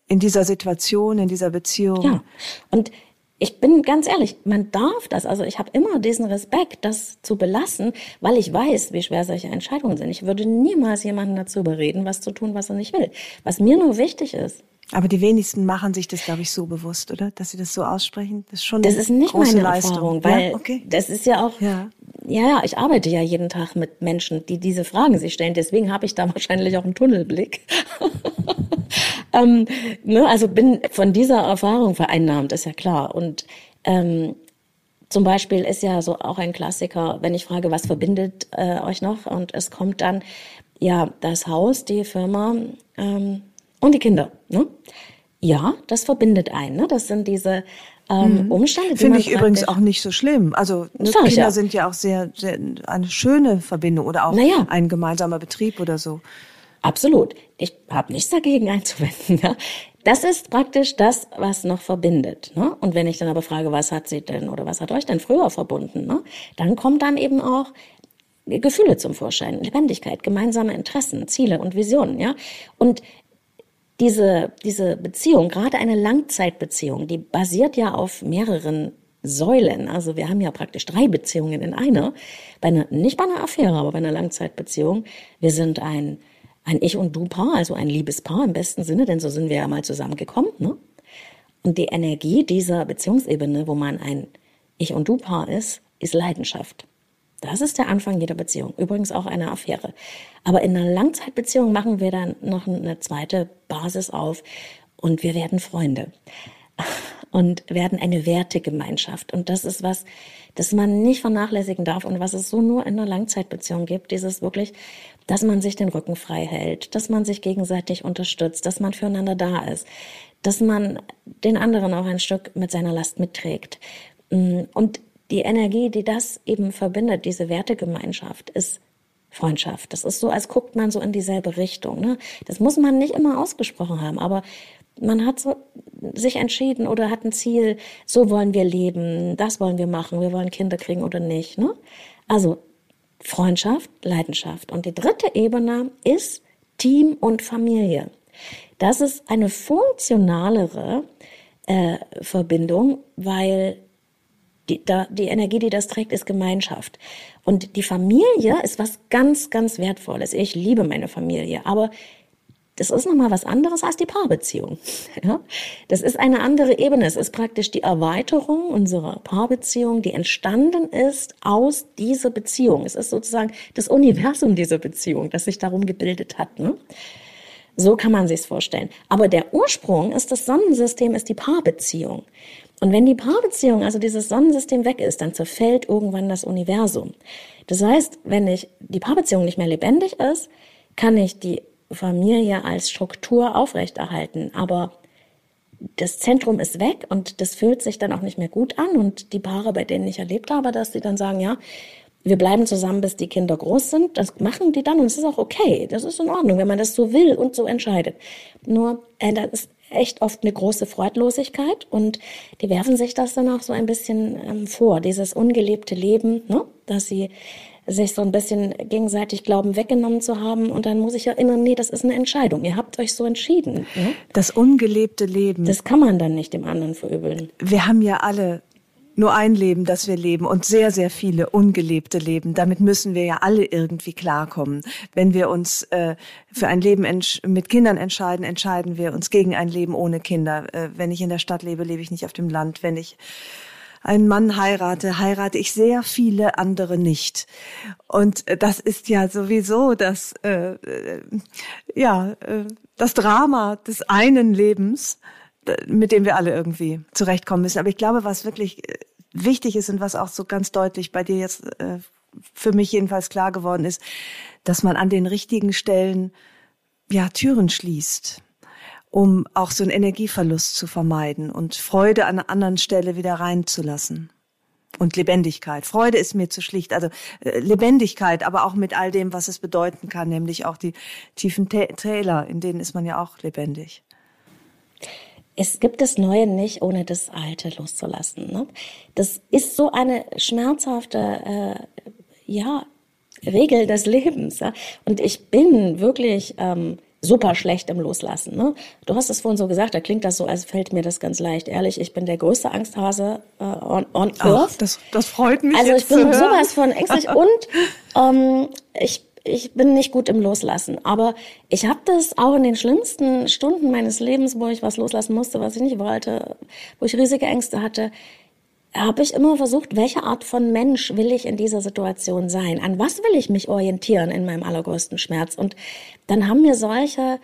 in dieser Situation, in dieser Beziehung? Ja, und ich bin ganz ehrlich, man darf das. Also ich habe immer diesen Respekt, das zu belassen, weil ich weiß, wie schwer solche Entscheidungen sind. Ich würde niemals jemanden dazu überreden, was zu tun, was er nicht will. Was mir nur wichtig ist, aber die wenigsten machen sich das, glaube ich, so bewusst, oder? Dass sie das so aussprechen. Das ist schon Das ist nicht meine Leistung. Erfahrung, weil ja, okay. das ist ja auch, ja. ja, ich arbeite ja jeden Tag mit Menschen, die diese Fragen sich stellen. Deswegen habe ich da wahrscheinlich auch einen Tunnelblick. ähm, ne, also bin von dieser Erfahrung vereinnahmt, ist ja klar. Und ähm, zum Beispiel ist ja so auch ein Klassiker, wenn ich frage, was verbindet äh, euch noch? Und es kommt dann, ja, das Haus, die Firma, ähm, und die Kinder. Ne? Ja, das verbindet einen. Ne? Das sind diese ähm, mhm. Umstände. Finde ich übrigens auch nicht so schlimm. Also ne, Kinder ja. sind ja auch sehr, sehr eine schöne Verbindung oder auch naja. ein gemeinsamer Betrieb oder so. Absolut. Ich habe nichts dagegen einzuwenden. Ja? Das ist praktisch das, was noch verbindet. Ne? Und wenn ich dann aber frage, was hat sie denn oder was hat euch denn früher verbunden, ne? dann kommt dann eben auch Gefühle zum Vorschein, Lebendigkeit, gemeinsame Interessen, Ziele und Visionen. Ja? Und diese, diese Beziehung, gerade eine Langzeitbeziehung, die basiert ja auf mehreren Säulen. Also wir haben ja praktisch drei Beziehungen in einer. Bei einer, nicht bei einer Affäre, aber bei einer Langzeitbeziehung. Wir sind ein, ein Ich- und Du-Paar, also ein Liebespaar im besten Sinne, denn so sind wir ja mal zusammengekommen. Ne? Und die Energie dieser Beziehungsebene, wo man ein Ich- und Du-Paar ist, ist Leidenschaft. Das ist der Anfang jeder Beziehung. Übrigens auch einer Affäre. Aber in einer Langzeitbeziehung machen wir dann noch eine zweite Basis auf und wir werden Freunde und werden eine Wertegemeinschaft. Und das ist was, das man nicht vernachlässigen darf und was es so nur in einer Langzeitbeziehung gibt. Dieses wirklich, dass man sich den Rücken frei hält, dass man sich gegenseitig unterstützt, dass man füreinander da ist, dass man den anderen auch ein Stück mit seiner Last mitträgt. Und die Energie, die das eben verbindet, diese Wertegemeinschaft, ist Freundschaft. Das ist so, als guckt man so in dieselbe Richtung. Ne? Das muss man nicht immer ausgesprochen haben, aber man hat so sich entschieden oder hat ein Ziel, so wollen wir leben, das wollen wir machen, wir wollen Kinder kriegen oder nicht. Ne? Also Freundschaft, Leidenschaft. Und die dritte Ebene ist Team und Familie. Das ist eine funktionalere äh, Verbindung, weil die, da, die Energie, die das trägt, ist Gemeinschaft. Und die Familie ist was ganz, ganz Wertvolles. Ich liebe meine Familie, aber das ist nochmal was anderes als die Paarbeziehung. Ja? Das ist eine andere Ebene. Es ist praktisch die Erweiterung unserer Paarbeziehung, die entstanden ist aus dieser Beziehung. Es ist sozusagen das Universum dieser Beziehung, das sich darum gebildet hat. Ne? So kann man sich's vorstellen. Aber der Ursprung ist das Sonnensystem, ist die Paarbeziehung. Und wenn die Paarbeziehung, also dieses Sonnensystem weg ist, dann zerfällt irgendwann das Universum. Das heißt, wenn ich die Paarbeziehung nicht mehr lebendig ist, kann ich die Familie als Struktur aufrechterhalten. Aber das Zentrum ist weg und das fühlt sich dann auch nicht mehr gut an. Und die Paare, bei denen ich erlebt habe, dass sie dann sagen, ja, wir bleiben zusammen, bis die Kinder groß sind. Das machen die dann und es ist auch okay. Das ist in Ordnung, wenn man das so will und so entscheidet. Nur, äh, das ist echt oft eine große Freudlosigkeit und die werfen sich das dann auch so ein bisschen ähm, vor, dieses ungelebte Leben, ne? dass sie sich so ein bisschen gegenseitig glauben, weggenommen zu haben. Und dann muss ich erinnern, nee, das ist eine Entscheidung. Ihr habt euch so entschieden. Ne? Das ungelebte Leben. Das kann man dann nicht dem anderen verübeln. Wir haben ja alle nur ein Leben, das wir leben und sehr, sehr viele ungelebte Leben. Damit müssen wir ja alle irgendwie klarkommen. Wenn wir uns äh, für ein Leben mit Kindern entscheiden, entscheiden wir uns gegen ein Leben ohne Kinder. Äh, wenn ich in der Stadt lebe, lebe ich nicht auf dem Land. Wenn ich einen Mann heirate, heirate ich sehr viele andere nicht. Und äh, das ist ja sowieso das, äh, äh, ja, äh, das Drama des einen Lebens, mit dem wir alle irgendwie zurechtkommen müssen. Aber ich glaube, was wirklich äh, wichtig ist und was auch so ganz deutlich bei dir jetzt äh, für mich jedenfalls klar geworden ist, dass man an den richtigen Stellen ja Türen schließt um auch so einen Energieverlust zu vermeiden und Freude an einer anderen Stelle wieder reinzulassen. Und Lebendigkeit. Freude ist mir zu schlicht. Also äh, Lebendigkeit, aber auch mit all dem, was es bedeuten kann, nämlich auch die tiefen Täler, in denen ist man ja auch lebendig. Es gibt das Neue nicht, ohne das Alte loszulassen. Ne? Das ist so eine schmerzhafte, äh, ja, Regel des Lebens. Ja? Und ich bin wirklich ähm, super schlecht im Loslassen. Ne? Du hast es vorhin so gesagt, da klingt das so, als fällt mir das ganz leicht. Ehrlich, ich bin der größte Angsthase äh, on, on Earth. Ach, das, das freut mich. Also ich bin sowas von ängstlich und ähm, ich ich bin nicht gut im Loslassen. Aber ich habe das auch in den schlimmsten Stunden meines Lebens, wo ich was loslassen musste, was ich nicht wollte, wo ich riesige Ängste hatte habe ich immer versucht, welche Art von Mensch will ich in dieser Situation sein? An was will ich mich orientieren in meinem allergrößten Schmerz? Und dann haben mir solche,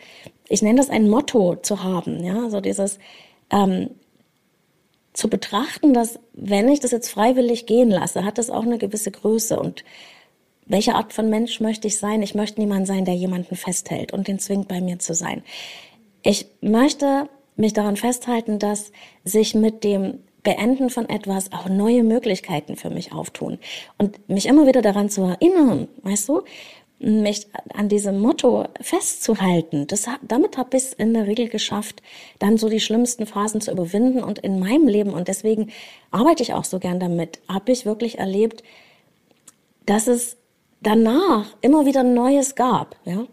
ich nenne das ein Motto zu haben, ja, so dieses ähm, zu betrachten, dass wenn ich das jetzt freiwillig gehen lasse, hat das auch eine gewisse Größe und welche Art von Mensch möchte ich sein? Ich möchte niemand sein, der jemanden festhält und den zwingt, bei mir zu sein. Ich möchte mich daran festhalten, dass sich mit dem Beenden von etwas auch neue Möglichkeiten für mich auftun. Und mich immer wieder daran zu erinnern, weißt du, mich an diesem Motto festzuhalten, das, damit habe ich es in der Regel geschafft, dann so die schlimmsten Phasen zu überwinden. Und in meinem Leben, und deswegen arbeite ich auch so gern damit, habe ich wirklich erlebt, dass es danach immer wieder Neues gab. Ja?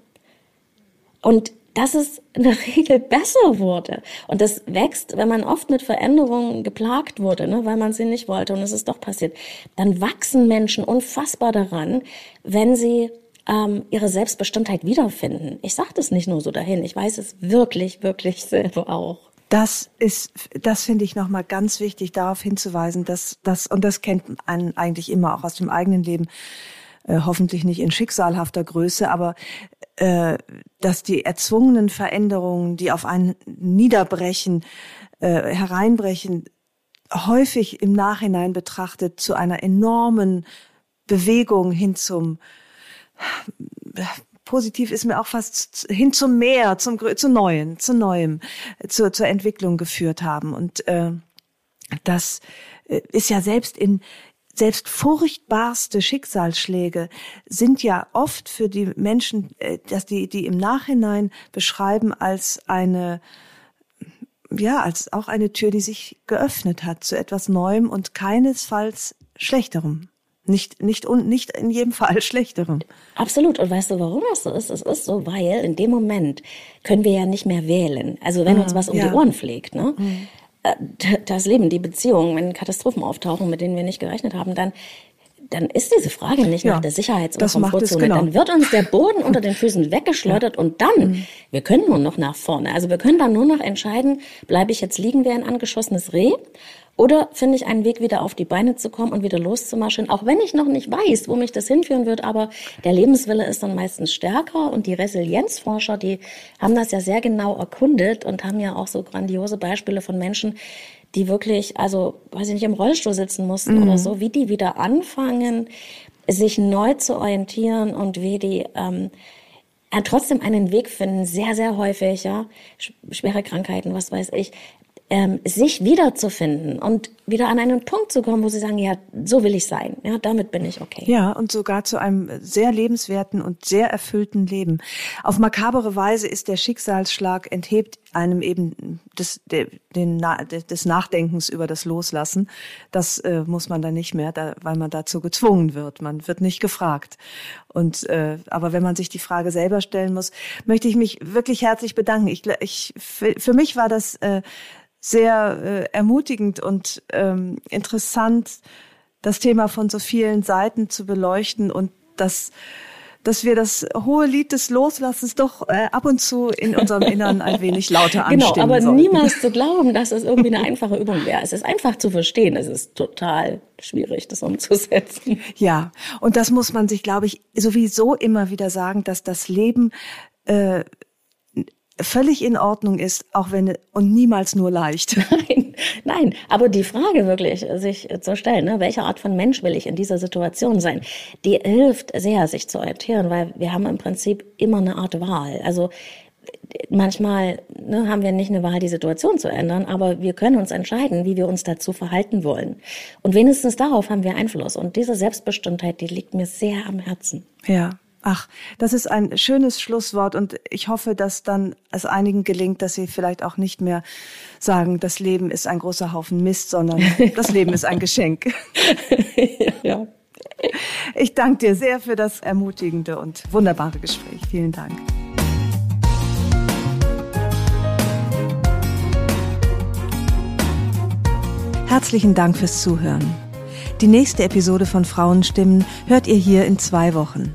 Und dass es in der Regel besser wurde. Und das wächst, wenn man oft mit Veränderungen geplagt wurde, ne, weil man sie nicht wollte und es ist doch passiert. Dann wachsen Menschen unfassbar daran, wenn sie ähm, ihre Selbstbestimmtheit wiederfinden. Ich sage das nicht nur so dahin, ich weiß es wirklich, wirklich selber auch. Das ist, das finde ich nochmal ganz wichtig, darauf hinzuweisen, dass das, und das kennt man eigentlich immer auch aus dem eigenen Leben, äh, hoffentlich nicht in schicksalhafter Größe, aber äh, dass die erzwungenen Veränderungen, die auf einen niederbrechen, äh, hereinbrechen, häufig im Nachhinein betrachtet zu einer enormen Bewegung hin zum positiv ist mir auch fast hin zum Meer, zum zu Neuen, zu Neuem, zur, zur Entwicklung geführt haben. Und äh, das äh, ist ja selbst in selbst furchtbarste Schicksalsschläge sind ja oft für die Menschen, äh, dass die, die im Nachhinein beschreiben als eine, ja, als auch eine Tür, die sich geöffnet hat zu etwas Neuem und keinesfalls Schlechterem. Nicht, nicht, und nicht in jedem Fall Schlechterem. Absolut. Und weißt du, warum das so ist? Es ist so, weil in dem Moment können wir ja nicht mehr wählen. Also wenn uns was um ja. die Ohren fliegt, ne? Mhm. Das Leben, die Beziehungen, wenn Katastrophen auftauchen, mit denen wir nicht gerechnet haben, dann dann ist diese Frage nicht ja, nach der Sicherheits- und Komfortzone. Genau. Dann wird uns der Boden unter den Füßen weggeschleudert ja. und dann, mhm. wir können nur noch nach vorne. Also wir können dann nur noch entscheiden, bleibe ich jetzt liegen wie ein angeschossenes Reh oder finde ich einen Weg, wieder auf die Beine zu kommen und wieder loszumaschen, auch wenn ich noch nicht weiß, wo mich das hinführen wird, aber der Lebenswille ist dann meistens stärker und die Resilienzforscher, die haben das ja sehr genau erkundet und haben ja auch so grandiose Beispiele von Menschen, die wirklich, also, weiß ich nicht, im Rollstuhl sitzen mussten mhm. oder so, wie die wieder anfangen, sich neu zu orientieren und wie die, ähm, trotzdem einen Weg finden, sehr, sehr häufig, ja, schwere Krankheiten, was weiß ich, ähm, sich wiederzufinden und wieder an einen Punkt zu kommen, wo sie sagen, ja, so will ich sein, ja, damit bin ich okay. Ja, und sogar zu einem sehr lebenswerten und sehr erfüllten Leben. Auf makabere Weise ist der Schicksalsschlag enthebt einem eben des, de, den, des Nachdenkens über das Loslassen. Das äh, muss man dann nicht mehr, da, weil man dazu gezwungen wird. Man wird nicht gefragt. Und äh, aber wenn man sich die Frage selber stellen muss, möchte ich mich wirklich herzlich bedanken. Ich, ich für mich war das äh, sehr äh, ermutigend und ähm, interessant, das Thema von so vielen Seiten zu beleuchten und dass dass wir das hohe Lied des Loslassens doch äh, ab und zu in unserem Innern ein wenig lauter anstimmen Genau, aber sollten. niemals zu glauben, dass es irgendwie eine einfache Übung wäre. Es ist einfach zu verstehen. Es ist total schwierig, das umzusetzen. Ja, und das muss man sich, glaube ich, sowieso immer wieder sagen, dass das Leben äh, völlig in Ordnung ist, auch wenn und niemals nur leicht. Nein, nein. Aber die Frage wirklich sich zu stellen, ne, welche Art von Mensch will ich in dieser Situation sein, die hilft sehr, sich zu orientieren, weil wir haben im Prinzip immer eine Art Wahl. Also manchmal ne, haben wir nicht eine Wahl, die Situation zu ändern, aber wir können uns entscheiden, wie wir uns dazu verhalten wollen. Und wenigstens darauf haben wir Einfluss. Und diese Selbstbestimmtheit, die liegt mir sehr am Herzen. Ja, Ach, das ist ein schönes Schlusswort und ich hoffe, dass dann es einigen gelingt, dass sie vielleicht auch nicht mehr sagen, das Leben ist ein großer Haufen Mist, sondern das Leben ist ein Geschenk. ja. Ich danke dir sehr für das ermutigende und wunderbare Gespräch. Vielen Dank. Herzlichen Dank fürs Zuhören. Die nächste Episode von Frauenstimmen hört ihr hier in zwei Wochen.